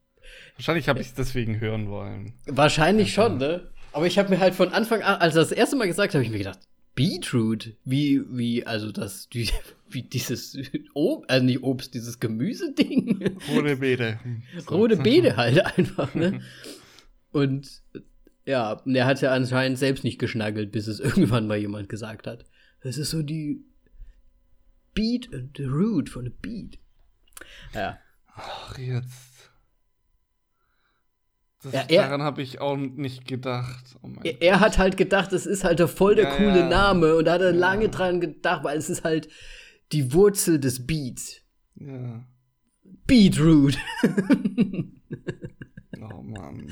Wahrscheinlich habe ich es deswegen hören wollen. Wahrscheinlich schon, ne? Aber ich habe mir halt von Anfang an, als er das erste Mal gesagt habe, ich mir gedacht, Beetroot, wie, wie, also das, die, wie dieses Ob also nicht Obst, dieses Gemüseding. Rote Beete. Rote Beete halt einfach, ne? Und ja, er hat ja anscheinend selbst nicht geschnaggelt, bis es irgendwann mal jemand gesagt hat. Das ist so die Beat and the Root von a Beat. Ja. Ach, jetzt das, ja, er, daran habe ich auch nicht gedacht. Oh er, er, hat halt gedacht, es ist halt voll der ja, coole ja. Name und da hat er lange dran gedacht, weil es ist halt die Wurzel des Beats. Ja. Beetroot. oh Mann.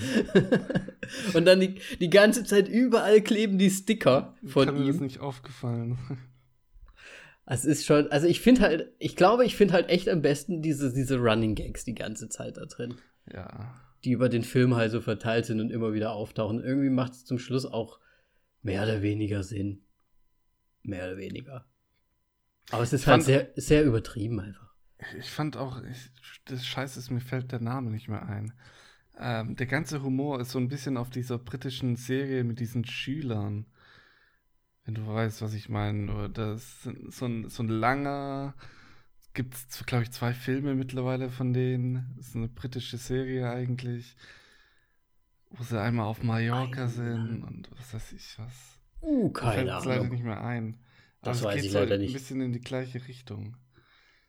und dann die, die ganze Zeit überall kleben die Sticker von Kann ihm. Mir ist nicht aufgefallen. Es ist schon, also ich finde halt, ich glaube, ich finde halt echt am besten diese, diese Running Gags die ganze Zeit da drin. Ja die über den Film halt so verteilt sind und immer wieder auftauchen. Irgendwie macht es zum Schluss auch mehr oder weniger Sinn. Mehr oder weniger. Aber es ist ich halt sehr, sehr übertrieben einfach. Ich fand auch, ich, das Scheiße ist, mir fällt der Name nicht mehr ein. Ähm, der ganze Humor ist so ein bisschen auf dieser britischen Serie mit diesen Schülern. Wenn du weißt, was ich meine. Das ist so ein, so ein langer, gibt es, glaube ich, zwei Filme mittlerweile von denen. Das ist eine britische Serie eigentlich. Wo sie einmal auf Mallorca sind und was weiß ich was. Uh, keine Ahnung. leider nicht mehr ein. Aber das weiß geht ich leider so nicht. ein bisschen in die gleiche Richtung.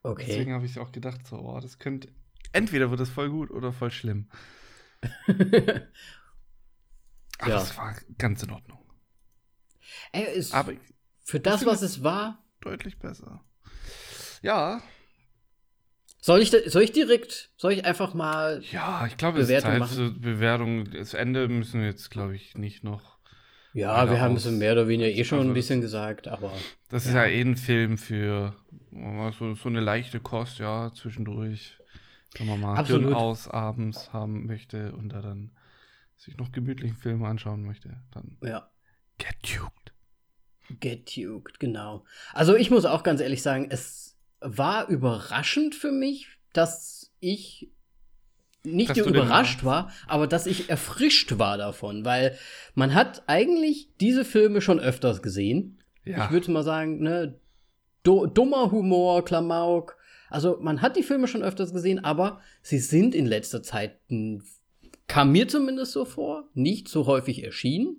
Okay. Deswegen habe ich auch gedacht, so, oh, das könnte. Entweder wird es voll gut oder voll schlimm. Aber ja. es war ganz in Ordnung. Ey, ist Aber für das, was es war, deutlich besser. Ja, soll ich, soll ich direkt, soll ich einfach mal. Ja, ich glaube, es ist Zeit machen? zur Bewertung. Das Ende müssen wir jetzt, glaube ich, nicht noch. Ja, wir haben es mehr oder weniger eh schon ein bisschen gesagt, aber. Das ja. ist ja eh ein Film für so, so eine leichte Kost, ja, zwischendurch. Wenn man mal Absolut. aus abends haben möchte und da dann sich noch gemütlichen Film anschauen möchte, dann. Ja. Get Duked. Getuked, genau. Also ich muss auch ganz ehrlich sagen, es war überraschend für mich, dass ich nicht Dass überrascht war, aber dass ich erfrischt war davon, weil man hat eigentlich diese Filme schon öfters gesehen. Ja. Ich würde mal sagen, ne, du, dummer Humor, Klamauk. Also man hat die Filme schon öfters gesehen, aber sie sind in letzter Zeit, kam mir zumindest so vor, nicht so häufig erschienen.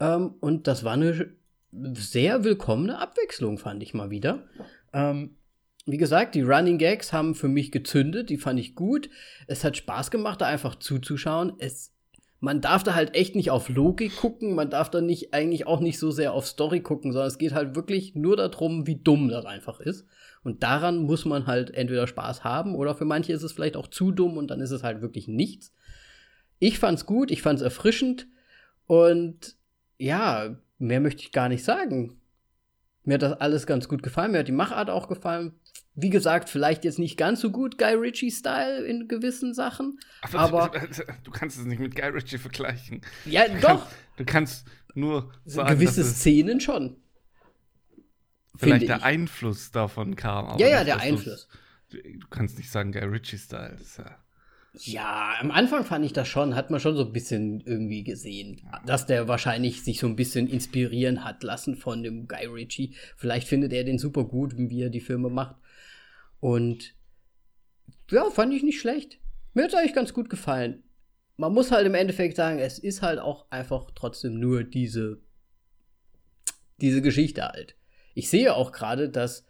Ähm, und das war eine sehr willkommene Abwechslung, fand ich mal wieder. Ähm, wie gesagt, die Running Gags haben für mich gezündet, die fand ich gut. Es hat Spaß gemacht, da einfach zuzuschauen. Es, man darf da halt echt nicht auf Logik gucken, man darf da nicht eigentlich auch nicht so sehr auf Story gucken, sondern es geht halt wirklich nur darum, wie dumm das einfach ist. Und daran muss man halt entweder Spaß haben oder für manche ist es vielleicht auch zu dumm und dann ist es halt wirklich nichts. Ich fand's gut, ich fand's erfrischend und ja, mehr möchte ich gar nicht sagen. Mir hat das alles ganz gut gefallen, mir hat die Machart auch gefallen. Wie gesagt, vielleicht jetzt nicht ganz so gut Guy Ritchie-Style in gewissen Sachen. Aber- du kannst es nicht mit Guy Ritchie vergleichen. Ja, Du doch, kannst, du kannst nur sagen, gewisse Szenen schon. vielleicht der ich. Einfluss davon kam. aber Ja, ja, der Einfluss. Du, du kannst nicht sagen Guy Ritchie-Style. Ja Ja, am Anfang fand ich das schon, hat man schon so ein bisschen irgendwie gesehen, dass der wahrscheinlich sich so ein bisschen inspirieren hat lassen von dem Guy Ritchie. Vielleicht findet er den super gut, wie er die Filme macht. Und ja, fand ich nicht schlecht. Mir hat es eigentlich ganz gut gefallen. Man muss halt im Endeffekt sagen, es ist halt auch einfach trotzdem nur diese, diese Geschichte halt. Ich sehe auch gerade, dass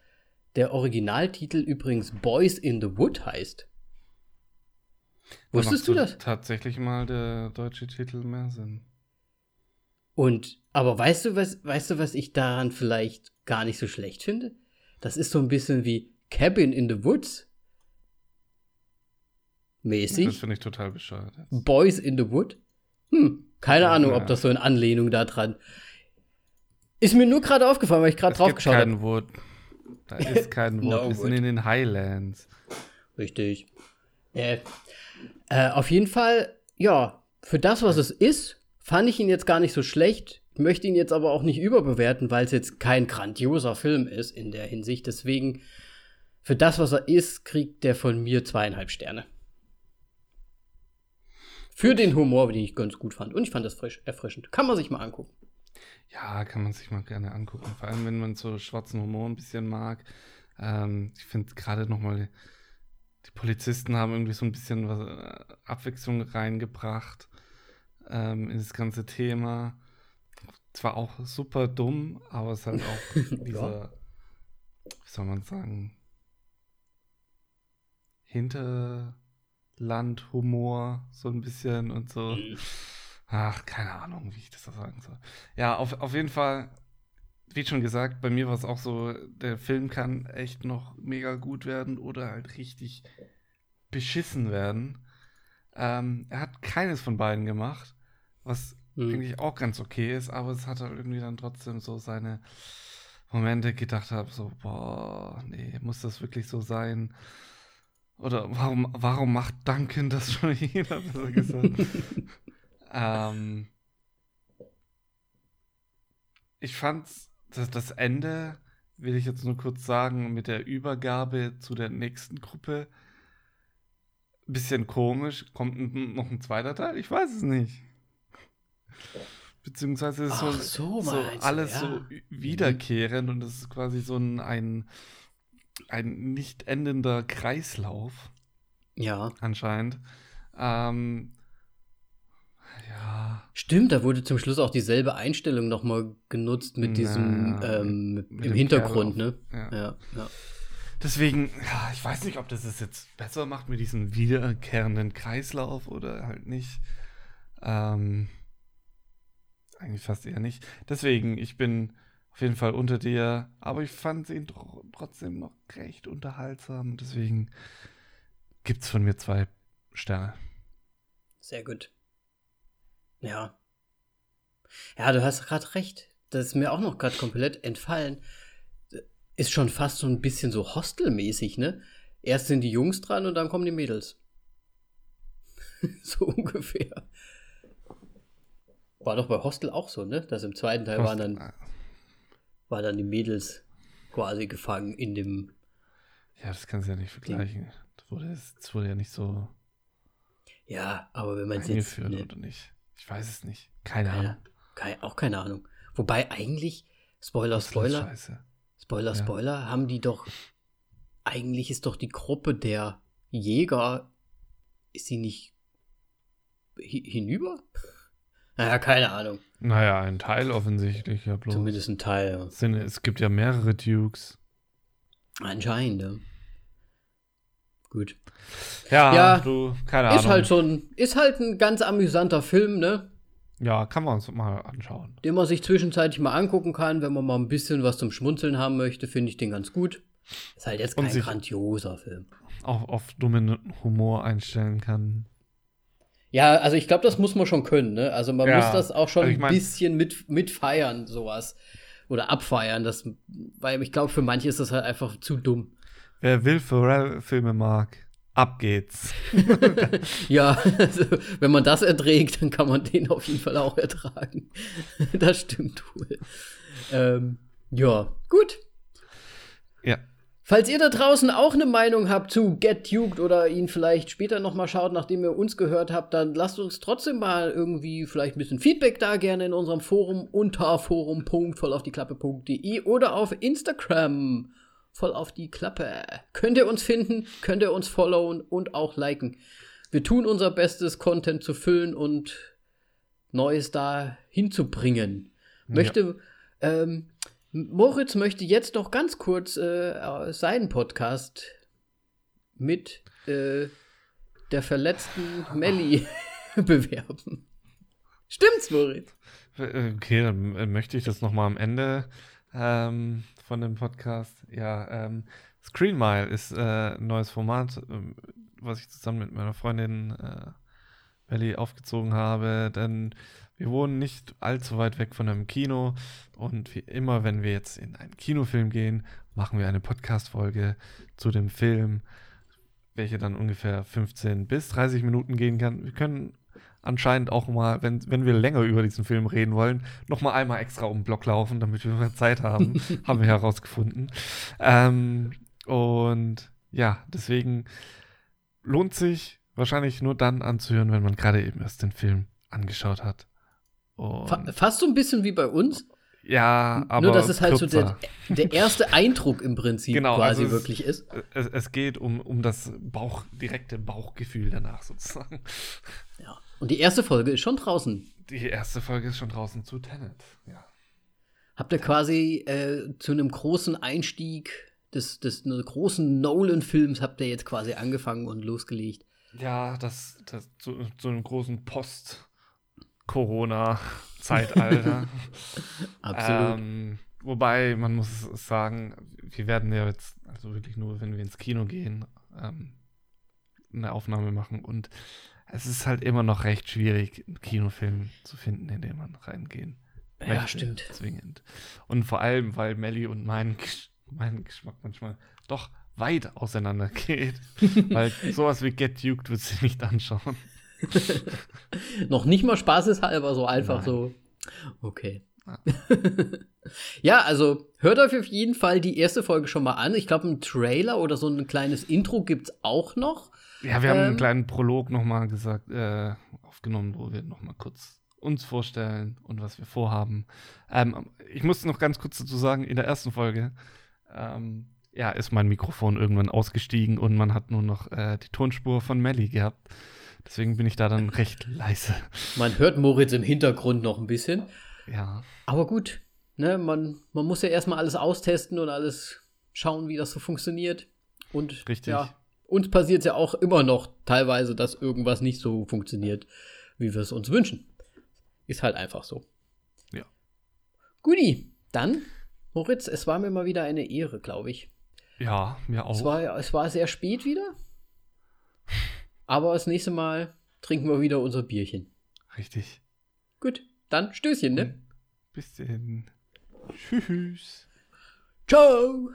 der Originaltitel übrigens Boys in the Wood heißt. Wusstest du das? Tatsächlich mal der deutsche Titel mehr Sinn. Und, aber weißt du, was, weißt du, was ich daran vielleicht gar nicht so schlecht finde? Das ist so ein bisschen wie Cabin in the Woods. Das Mäßig. finde ich total bescheuert. Boys in the Wood. Hm, keine Ja, Ahnung, ob das so in Anlehnung da dran. Ist mir nur gerade aufgefallen, weil ich gerade drauf geschaut habe. Wood. Da ist kein Wood. No Wir sind wood. in den Highlands. Richtig. Äh, äh, auf jeden Fall, ja, für das, was es ist, fand ich ihn jetzt gar nicht so schlecht. Ich möchte ihn jetzt aber auch nicht überbewerten, weil es jetzt kein grandioser Film ist in der Hinsicht. Deswegen, für das, was er ist, kriegt der von mir zweieinhalb Sterne. Für den Humor, den ich ganz gut fand. Und ich fand das frisch, erfrischend. Kann man sich mal angucken. Ja, kann man sich mal gerne angucken. Vor allem, wenn man so schwarzen Humor ein bisschen mag. Ähm, ich finde gerade nochmal, die Polizisten haben irgendwie so ein bisschen was, äh, Abwechslung reingebracht ähm, in das ganze Thema. Zwar auch super dumm, aber es ist halt auch dieser, wie soll man sagen, Hinterlandhumor so ein bisschen und so. Ach, keine Ahnung, wie ich das so sagen soll. Ja, auf, auf jeden Fall, wie schon gesagt, bei mir war es auch so, der Film kann echt noch mega gut werden oder halt richtig beschissen werden. Ähm, er hat keines von beiden gemacht, was Hm. eigentlich auch ganz okay ist, aber es hat halt irgendwie dann trotzdem so seine Momente gedacht habe, so, boah, nee, muss das wirklich so sein? Oder warum, warum macht Duncan das schon jeder, besser gesagt? ähm, ich fand's, das, das Ende, will ich jetzt nur kurz sagen, mit der Übergabe zu der nächsten Gruppe, bisschen komisch. Kommt noch ein zweiter Teil? Ich weiß es nicht. Beziehungsweise ist so, Ach so, so du, alles ja. so wiederkehrend und es ist quasi so ein, ein, ein nicht endender Kreislauf Ja. anscheinend. Ähm, ja, Stimmt, da wurde zum Schluss auch dieselbe Einstellung nochmal genutzt mit diesem Na, ähm, mit im Hintergrund, ne? ja. Ja, ja. Deswegen, ja, ich weiß nicht, ob das es jetzt besser macht mit diesem wiederkehrenden Kreislauf oder halt nicht. Ähm, eigentlich fast eher nicht. Deswegen, ich bin auf jeden Fall unter dir, aber ich fand ihn tr trotzdem noch recht unterhaltsam. Deswegen gibt's von mir zwei Sterne. Sehr gut. Ja. Ja, du hast gerade recht. Das ist mir auch noch gerade komplett entfallen. Ist schon fast so ein bisschen so Hostelmäßig, ne? Erst sind die Jungs dran und dann kommen die Mädels. so ungefähr. War doch bei Hostel auch so, ne? Das im zweiten Teil waren dann. War dann die Mädels quasi gefangen in dem. Ja, das kannst du ja nicht vergleichen. Das wurde, das wurde ja nicht so Ja, aber wenn man es jetzt. Ne, oder nicht. Ich weiß es nicht. Keine keine, Ahnung. keine, auch keine Ahnung. Wobei eigentlich, Spoiler, Spoiler. Spoiler, Ja. Spoiler, haben die doch. Eigentlich ist doch die Gruppe der Jäger. Ist sie nicht hi hinüber? Naja, keine Ahnung. Naja, ein Teil offensichtlich, ja bloß. Zumindest ein Teil. ja. Es, sind, es gibt ja mehrere Dukes. Anscheinend, ja. Gut. Ja, Ja, du, keine Ahnung. Ist halt so ein, ist halt ein ganz amüsanter Film, ne? Ja, kann man uns mal anschauen. Den man sich zwischenzeitlich mal angucken kann, wenn man mal ein bisschen was zum Schmunzeln haben möchte, finde ich den ganz gut. Ist halt jetzt kein grandioser Film. Auch auf dummen Humor einstellen kann. Ja, also ich glaube, das muss man schon können, ne? Also man Ja, muss das auch schon also ich mein- ein bisschen mit, mitfeiern, sowas. Oder abfeiern, das, weil ich glaube, für manche ist das halt einfach zu dumm. Wer Will Ferrell-Filme mag, ab geht's. Ja, also, wenn man das erträgt, dann kann man den auf jeden Fall auch ertragen. das stimmt wohl. Ähm, ja, gut. Ja. Falls ihr da draußen auch eine Meinung habt zu Get Duked oder ihn vielleicht später noch mal schaut, nachdem ihr uns gehört habt, dann lasst uns trotzdem mal irgendwie vielleicht ein bisschen Feedback da, gerne in unserem Forum unter forum.vollaufdieklappe.de oder auf Instagram voll auf die Klappe. Könnt ihr uns finden, könnt ihr uns followen und auch liken. Wir tun unser Bestes, Content zu füllen und Neues da hinzubringen. Möchte, ähm, Moritz möchte jetzt noch ganz kurz äh, seinen Podcast mit äh, der verletzten Melli bewerben. Stimmt's, Moritz? Okay, dann äh, möchte ich das nochmal am Ende ähm, von dem Podcast. Ja, ähm, Screen Mile ist äh, ein neues Format, ähm, was ich zusammen mit meiner Freundin äh, Melli aufgezogen habe, denn wir wohnen nicht allzu weit weg von einem Kino und wie immer, wenn wir jetzt in einen Kinofilm gehen, machen wir eine Podcast-Folge zu dem Film, welche dann ungefähr 15 bis 30 Minuten gehen kann. Wir können anscheinend auch mal, wenn, wenn wir länger über diesen Film reden wollen, noch mal einmal extra um den Block laufen, damit wir mehr Zeit haben, haben wir herausgefunden. Ähm, und ja, deswegen lohnt sich wahrscheinlich nur dann anzuhören, wenn man gerade eben erst den Film angeschaut hat. Und, fast so ein bisschen wie bei uns. ja, aber Nur, dass es halt so kürzer. der, der erste Eindruck im Prinzip Genau, quasi also es- wirklich ist. es, es geht um, um das Bauch, direkte Bauchgefühl danach sozusagen. Ja. Und die erste Folge ist schon draußen. Die erste Folge ist schon draußen zu Tenet. Ja. Habt ihr quasi äh, zu einem großen Einstieg des, des ne, großen Nolan-Films habt ihr jetzt quasi angefangen und losgelegt. Ja, das, das zu, zu einem großen Post-Corona-Zeitalter. Absolut. ähm, wobei, man muss sagen, wir werden ja jetzt, also wirklich nur, wenn wir ins Kino gehen, ähm, eine Aufnahme machen. Und es ist halt immer noch recht schwierig, einen Kinofilm zu finden, in den man reingehen ja, möchte, stimmt. Zwingend. Und vor allem, weil Melly und mein, mein Geschmack manchmal doch weit auseinander geht. weil sowas wie Get Duked wird sie nicht anschauen. Noch nicht mal spaßeshalber, so einfach Nein. so. Okay. Ja. ja, also hört euch auf jeden Fall die erste Folge schon mal an. Ich glaube, ein Trailer oder so ein kleines Intro gibt es auch noch. Ja, wir haben Ähm. einen kleinen Prolog nochmal gesagt, äh, aufgenommen, wo wir nochmal kurz uns vorstellen und was wir vorhaben. Ähm, ich muss noch ganz kurz dazu sagen, in der ersten Folge, ähm, ja, ist mein Mikrofon irgendwann ausgestiegen und man hat nur noch äh, die Tonspur von Melly gehabt. Deswegen bin ich da dann recht leise. Man hört Moritz im Hintergrund noch ein bisschen. Ja, Aber gut, ne, man, man muss ja erstmal alles austesten und alles schauen, wie das so funktioniert. Und Richtig. ja, uns passiert es ja auch immer noch teilweise, dass irgendwas nicht so funktioniert, wie wir es uns wünschen. Ist halt einfach so. Ja. Guti, dann, Moritz, es war mir mal wieder eine Ehre, glaube ich. ja, mir auch. Es war, es war sehr spät wieder. Aber das nächste Mal trinken wir wieder unser Bierchen. Richtig. Gut, dann Stößchen, ne? Bis denn. Tschüss. Ciao!